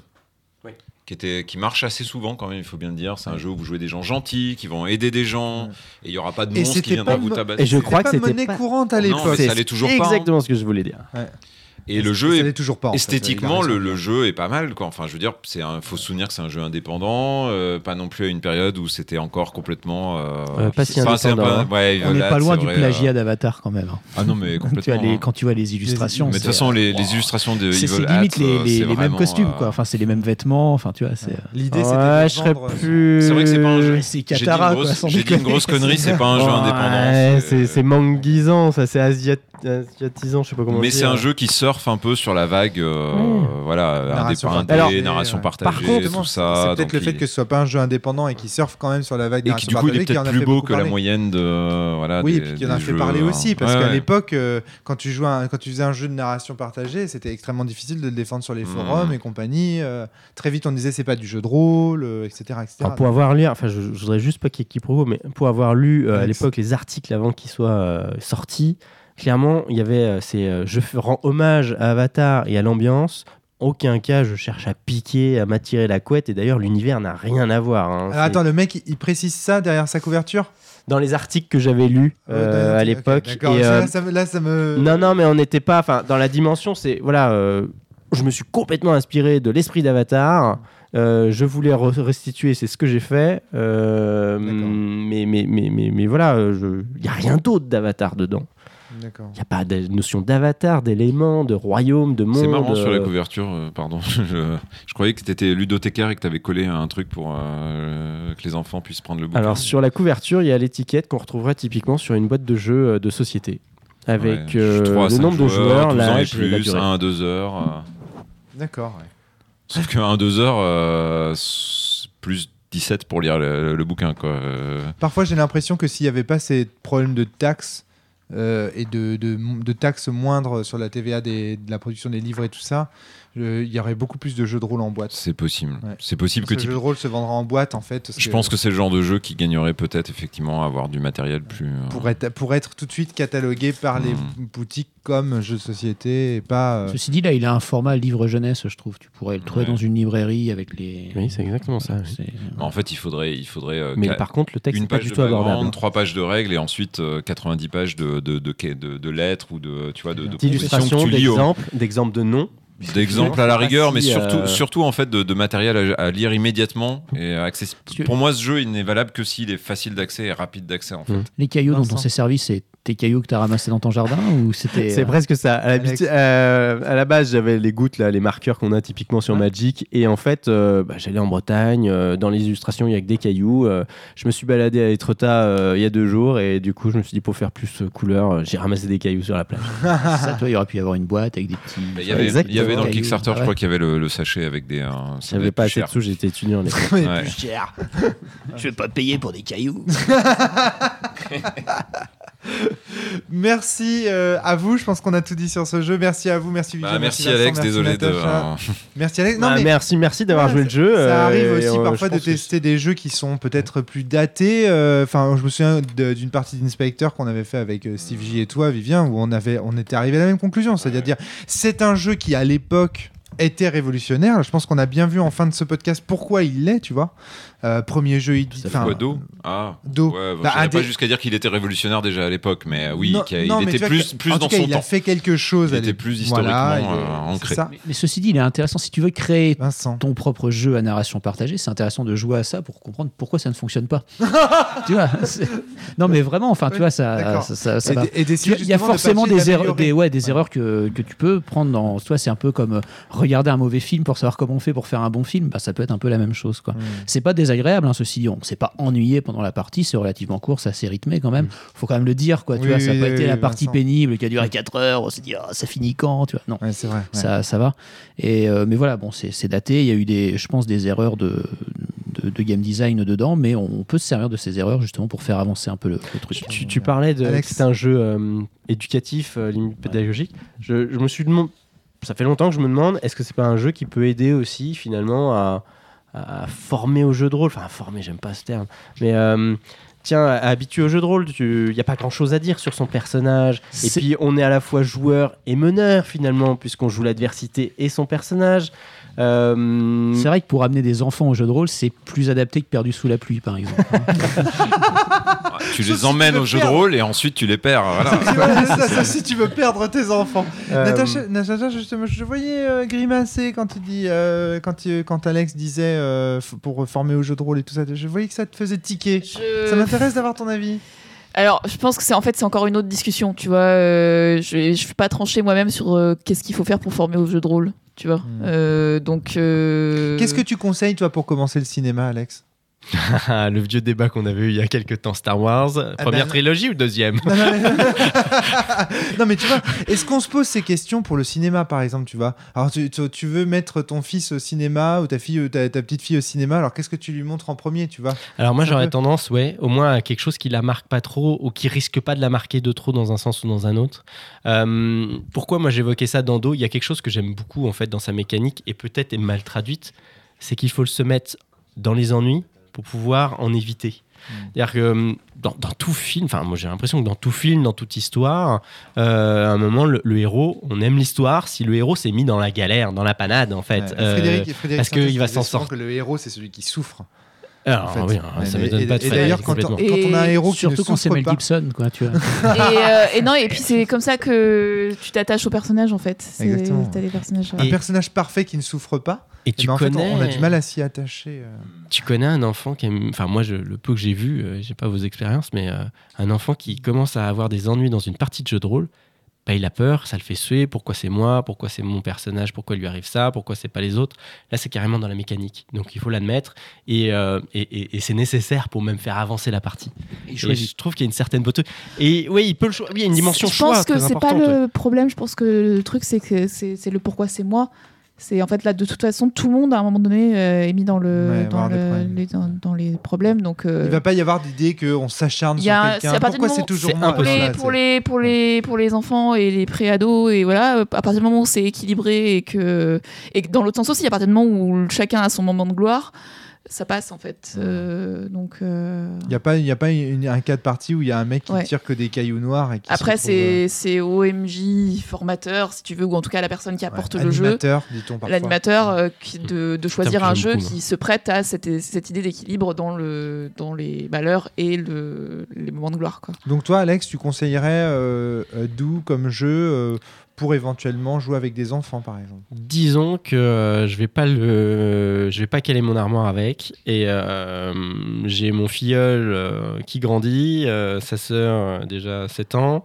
Oui. Qui, était, qui marche assez souvent quand même, il faut bien le dire. C'est un jeu où vous jouez des gens gentils, qui vont aider des gens, Ouais. et il n'y aura pas de monstre qui viendra vous tabasser. Et je crois que C'était pas monnaie courante à Non, l'époque. ça allait toujours pas, hein. Exactement ce que je voulais dire. Et le jeu est toujours pas. fait, Esthétiquement, le, le jeu est pas mal. Quoi. Enfin, je veux dire, c'est un faut se souvenir que c'est un jeu indépendant, euh, pas non plus à une période où c'était encore complètement. euh, Euh, pas si enfin, c'est un peu- indépendant, ouais, On n'est pas loin du vrai, plagiat euh, d'Avatar quand même. hein. Ah non, mais Quand tu, as les, hein. quand tu vois les illustrations. Mais Mais de toute façon, les, les illustrations de c'est limite les, les- mêmes costumes, quoi. Enfin, c'est les mêmes vêtements. Enfin, tu vois, c'est. L'idée, c'était Ouais, de je serais vendre- plus. C'est vrai que c'est pas un jeu. C'est une Katara, grosse- sans J'ai dit une déconner. grosse connerie, c'est pas un jeu indépendant. c'est c'est manguisant, ça c'est asiat- asiatisant, je sais pas comment Mais c'est un jeu qui surfe un peu sur la vague, euh, Ouais. voilà, Narration indépendante, partagée, narration ouais. partagée, Par contre, tout C'est ça. peut-être donc le fait il- que ce soit pas un jeu indépendant et qui surfe quand même sur la vague et qui du coup il est peut-être a plus beau que la moyenne de voilà. Oui, des- et puis qui en a fait jeux, parler euh, aussi, parce ouais, qu'à ouais. l'époque, euh, quand, tu jouais un- quand tu faisais un jeu de narration partagée, c'était extrêmement difficile de le défendre sur les Mhm. forums et compagnie. euh, très vite, on disait c'est pas du jeu de rôle, euh, etc. etc. Alors, pour avoir lu, enfin, je, je voudrais juste pas qu'il y ait mais pour avoir lu euh, à l'époque les articles avant qu'ils soient euh, sortis, clairement, il y avait euh, c'est euh, je rends hommage à Avatar et à l'ambiance. Aucun cas, je cherche à piquer, à m'attirer la couette. Et d'ailleurs, l'univers n'a rien à voir. hein. Alors, attends, le mec, il- précise ça derrière sa couverture? Dans les articles que j'avais lus euh, Ouais, dans- à l'époque. Ça, euh, là, ça me- là, ça me. Non, non, mais on n'était pas. Enfin, dans la dimension, c'est voilà. euh, je me suis complètement inspiré de l'esprit d'Avatar. Euh, je voulais re- restituer, c'est ce que j'ai fait. Euh, mais, mais, mais, mais, mais voilà, il n'y a rien d'autre d'Avatar dedans. Il n'y a pas de notion d'Avatar, d'éléments, de royaume, de monde. C'est marrant sur la euh, couverture, euh, pardon. je, je croyais que t'étais ludothécaire et que t'avais collé un truc pour euh, que les enfants puissent prendre le bouquin. Alors, sur la couverture, il y a l'étiquette qu'on retrouverait typiquement sur une boîte de jeux euh, de société. Avec Ouais, euh, trois à le cinq nombre de joueurs, 12 ans et l'âge et la plus, durée. 1 à 2 heures. euh. D'accord. ouais. Sauf que 1 à 2 heures, euh, plus 17 pour lire le, le bouquin. Quoi. Euh, Parfois, j'ai l'impression que s'il n'y avait pas ces problèmes de taxes, euh, et de, de, de taxes moindres sur la TVA des- de la production des livres et tout ça, il y aurait beaucoup plus de jeux de rôle en boîte. C'est possible. Ouais. C'est possible que tu jeu de rôle se vendra en boîte en fait. Je pense que c'est le genre de jeu qui gagnerait peut-être effectivement à avoir du matériel plus. euh, pour être, pour être tout de suite catalogué par les Hmm. boutiques comme jeu de société et pas. euh, Ceci dit, là, il a un format livre jeunesse, je trouve. Tu pourrais le trouver Ouais. dans une librairie avec les. Oui, c'est exactement ça. oui. C'est- En fait, il faudrait, il faudrait euh, Mais par contre, le texte une n'est pas page du de tout abordable. trois pages de règles et ensuite euh, 90 pages de, de, de, de- de lettres ou de, tu vois, de, D'illustrations, d'exemples, d'exemples de noms. D'exemples à la pas rigueur, mais surtout, euh, surtout en fait de, de matériel à, à lire immédiatement et accessible. Pour moi, ce jeu, il n'est valable que s'il est facile d'accès et rapide d'accès en fait. Mm. Les cailloux dont Vincent. on s'est servi, c'est tes cailloux que tu as ramassés dans ton jardin ou c'était. C'est euh, presque ça. À, euh, à la base, j'avais les gouttes, là, les marqueurs qu'on a typiquement sur Ouais. Magic. Et en fait, euh, bah, j'allais en Bretagne. euh, dans les illustrations, il y a que des cailloux. euh, je me suis baladé à Etretat euh, il y a deux jours. Et du coup, je me suis dit, pour faire plus couleur, j'ai ramassé des cailloux sur la plage. Ça, toi, il aurait pu y avoir une boîte avec des petits. Bah, Il y, avait, Exactement. il y avait dans le Cailloux. Kickstarter, Ah je ouais. crois qu'il y avait le, le sachet avec des. euh, J'avais pas plus assez de sous, j'étais étudiant. Ouais. cher. Je vais pas payer pour des cailloux. Merci euh, à vous. Je pense qu'on a tout dit sur ce jeu. Merci à vous. Merci Bah, Vivien. merci Vincent, Alex, désolé de. Natacha. euh, Merci Alex. Non Bah, mais Merci, merci d'avoir Ouais, joué le jeu. Ça euh, arrive et, aussi euh, parfois de que tester des jeux qui sont peut-être plus datés. euh, Enfin, je me souviens d'une partie d'Inspector qu'on avait fait avec euh, Steve J et toi, Vivien, où on avait, on était arrivé à la même conclusion, c'est-à-dire dire c'est un jeu qui à l'époque était révolutionnaire. Je pense qu'on a bien vu en fin de ce podcast pourquoi il l'est, tu vois. Euh, premier jeu, il Ça fait quoi, Do Ah, Do. ouais, Bah, pas des- jusqu'à dire qu'il était révolutionnaire déjà à l'époque, mais euh, oui, Non, qu'il- non, il mais était plus, que- plus en dans tout cas, son il a temps. fait quelque chose. Il à était l'époque. plus historiquement, il est- euh, ancré. ça. Mais, mais ceci dit, il est intéressant. Si tu veux créer Vincent. ton propre jeu à narration partagée, c'est intéressant de jouer à ça pour comprendre pourquoi ça ne fonctionne pas. tu vois Non, mais vraiment, enfin, tu vois, ça, d'accord. ça, ça- ça Et va. Il y a de forcément des erreurs, des, ouais, des Ouais. erreurs que, que tu peux prendre dans. Toi, c'est un peu comme regarder un mauvais film pour savoir comment on fait pour faire un bon film. Bah, ça peut être un peu la même chose, quoi. Mm. C'est pas désagréable, hein, ceci dit. On s'est pas ennuyé pendant la partie. C'est relativement court, c'est assez rythmé quand même. Faut quand même le dire, quoi. Tu Oui, vois, ça n'a oui, pas oui, été oui, la partie Vincent. pénible qui a duré 4 heures. On s'est dit, Ah, ça finit quand, tu vois. Non. Ouais, c'est vrai. ouais. Ça, ça va. Et, euh, mais voilà, bon, c'est c'est daté. Il y a eu, des, je pense, des erreurs de, de, de game design dedans, mais on peut se servir de ces erreurs justement pour faire avancer un peu le, le truc. Tu, tu parlais de c'était un jeu euh, éducatif, euh, limite pédagogique. Je, je me suis demandé, ça fait longtemps que je me demande, est-ce que c'est pas un jeu qui peut aider aussi finalement à, à former au jeu de rôle Enfin, former, j'aime pas ce terme, mais euh, tiens, à habituer au jeu de rôle, il n'y a pas grand-chose à dire sur son personnage. Et puis, on est à la fois joueur et meneur finalement, puisqu'on joue l'adversité et son personnage. Euh, C'est vrai que pour amener des enfants au jeu de rôle, c'est plus adapté que perdu sous la pluie, par exemple. Tu les si emmènes tu au jeu de rôle et ensuite tu les perds. Voilà. Ça, ça, si tu veux perdre tes enfants. euh, Natacha, Natacha, justement, je voyais euh, grimacer quand tu dis, euh, quand, tu- quand Alex disait euh, pour former au jeu de rôle et tout ça. Je voyais que ça te faisait tiquer. Je- Ça m'intéresse d'avoir ton avis. Alors, je pense que c'est en fait c'est encore une autre discussion, tu vois. euh, je ne suis pas trancher moi-même sur euh, qu'est-ce qu'il faut faire pour former au jeu de rôle, tu vois. Euh, donc. euh, Qu'est-ce que tu conseilles, toi, pour commencer le cinéma, Alex? le vieux débat qu'on avait eu il y a quelques temps Star Wars, première ben- trilogie ou deuxième? Non, non, mais... non, mais tu vois, est-ce qu'on se pose ces questions pour le cinéma, par exemple, tu vois? Alors, tu, veux mettre ton fils au cinéma ou ta fille, ta, ta petite fille au cinéma, alors qu'est-ce que tu lui montres en premier, tu vois? Alors moi j'aurais tendance, ouais, au moins à quelque chose qui la marque pas trop ou qui risque pas de la marquer de trop dans un sens ou dans un autre. Euh, pourquoi moi j'évoquais ça dans Do Il y a quelque chose que j'aime beaucoup en fait dans sa mécanique et peut-être est mal traduite, c'est qu'il faut se mettre dans les ennuis pour pouvoir en éviter. C'est-à-dire que euh, dans, dans tout film, enfin moi j'ai l'impression que dans tout film, dans toute histoire, euh, à un moment le, le héros, on aime l'histoire si le héros s'est mis dans la galère, dans la panade en fait. Ouais, Euh, Frédéric, Frédéric parce qu'il va s'en sortir. que le héros, c'est celui qui souffre. Alors, en fait. oui, alors, ça Et- m'étonne et- pas de et d'ailleurs, quand, on- complètement. quand on a un héros qui Surtout ne quand c'est Mel Gibson, quoi, tu vois. et, euh, et non, et puis c'est comme ça que tu t'attaches au personnage en fait. C'est- Exactement. T'as des personnages. un personnage parfait qui ne souffre pas, Et eh tu ben, en fait, connais, on a du mal à s'y attacher. euh. tu connais un enfant qui aime, enfin moi je, le peu que j'ai vu, euh, j'ai pas vos expériences, mais euh, un enfant qui commence à avoir des ennuis dans une partie de jeu de rôle, bah, il a peur, ça le fait suer. Pourquoi c'est moi? Pourquoi c'est mon personnage? Pourquoi il lui arrive ça? Pourquoi c'est pas les autres? Là c'est carrément dans la mécanique, donc il faut l'admettre et, euh, et, et- et c'est nécessaire pour même faire avancer la partie. Et je trouve qu'il y a une certaine beauté. Et oui, il peut le choix. Oui, il y a une dimension je choix pense que c'est pas le problème. Je pense que le truc, c'est que c'est le pourquoi c'est moi. C'est en fait là de toute façon tout le monde à un moment donné euh, est mis dans le Ouais, dans, le- problèmes. les, dans, dans les problèmes donc euh, Il va pas y avoir d'idée qu'on s'acharne sur quelqu'un. c'est à partir Pourquoi du c'est moment- toujours c'est moi pour les, pour, les, pour, les, pour les enfants et les pré-ados, et voilà, à partir du moment où c'est équilibré et que, et que dans l'autre sens aussi, à partir du moment où chacun a son moment de gloire, ça passe en fait. Euh, donc, euh, Il n'y a pas, il y a pas une- un cas de partie où il y a un mec qui Ouais. tire que des cailloux noirs et qui Après, retrouve, euh, c'est c'est OMJ formateur, si tu veux, ou en tout cas la personne qui apporte ouais, le jeu. animateur, dit-on parfois. L'animateur euh, qui- de, de choisir un jeu beaucoup, qui se prête à cette, cette idée d'équilibre dans, le, dans les malheurs et le, les moments de gloire. Quoi. Donc toi, Alex, tu conseillerais euh, euh, Doux comme jeu euh, pour éventuellement jouer avec des enfants, par exemple Disons que euh, je vais pas le, je vais pas caler mon armoire avec et euh, j'ai mon filleul euh, qui grandit, sa sœur déjà 7 ans.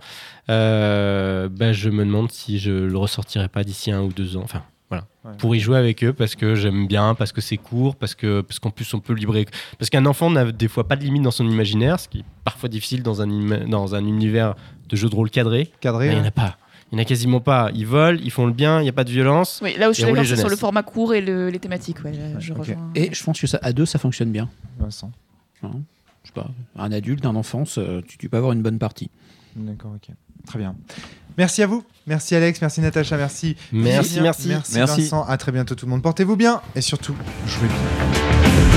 Bah, je me demande si je le ressortirai pas d'ici un ou deux ans. Enfin voilà, Ouais. pour y jouer avec eux parce que j'aime bien, parce que c'est court, parce que parce qu'en plus on peut libérer, parce qu'un enfant n'a des fois pas de limite dans son imaginaire, ce qui est parfois difficile dans un dans un univers de jeu de rôle cadré. Cadré Là, il n'y en a pas. Il n'y en a quasiment pas. Ils volent, ils font le bien, il n'y a pas de violence. Oui, là où je suis d'accord, c'est sur le format court et le- les thématiques. Ouais, je rejoins. Et je pense que ça, à deux, ça fonctionne bien. Vincent. Hein je sais pas, un adulte, un enfant, ça- tu, tu peux avoir une bonne partie. D'accord, ok. Très bien. Merci à vous. Merci Alex, merci Natacha, merci. Merci, merci. Merci, Merci. Vincent. À très bientôt tout le monde. Portez-vous bien et surtout, jouez bien.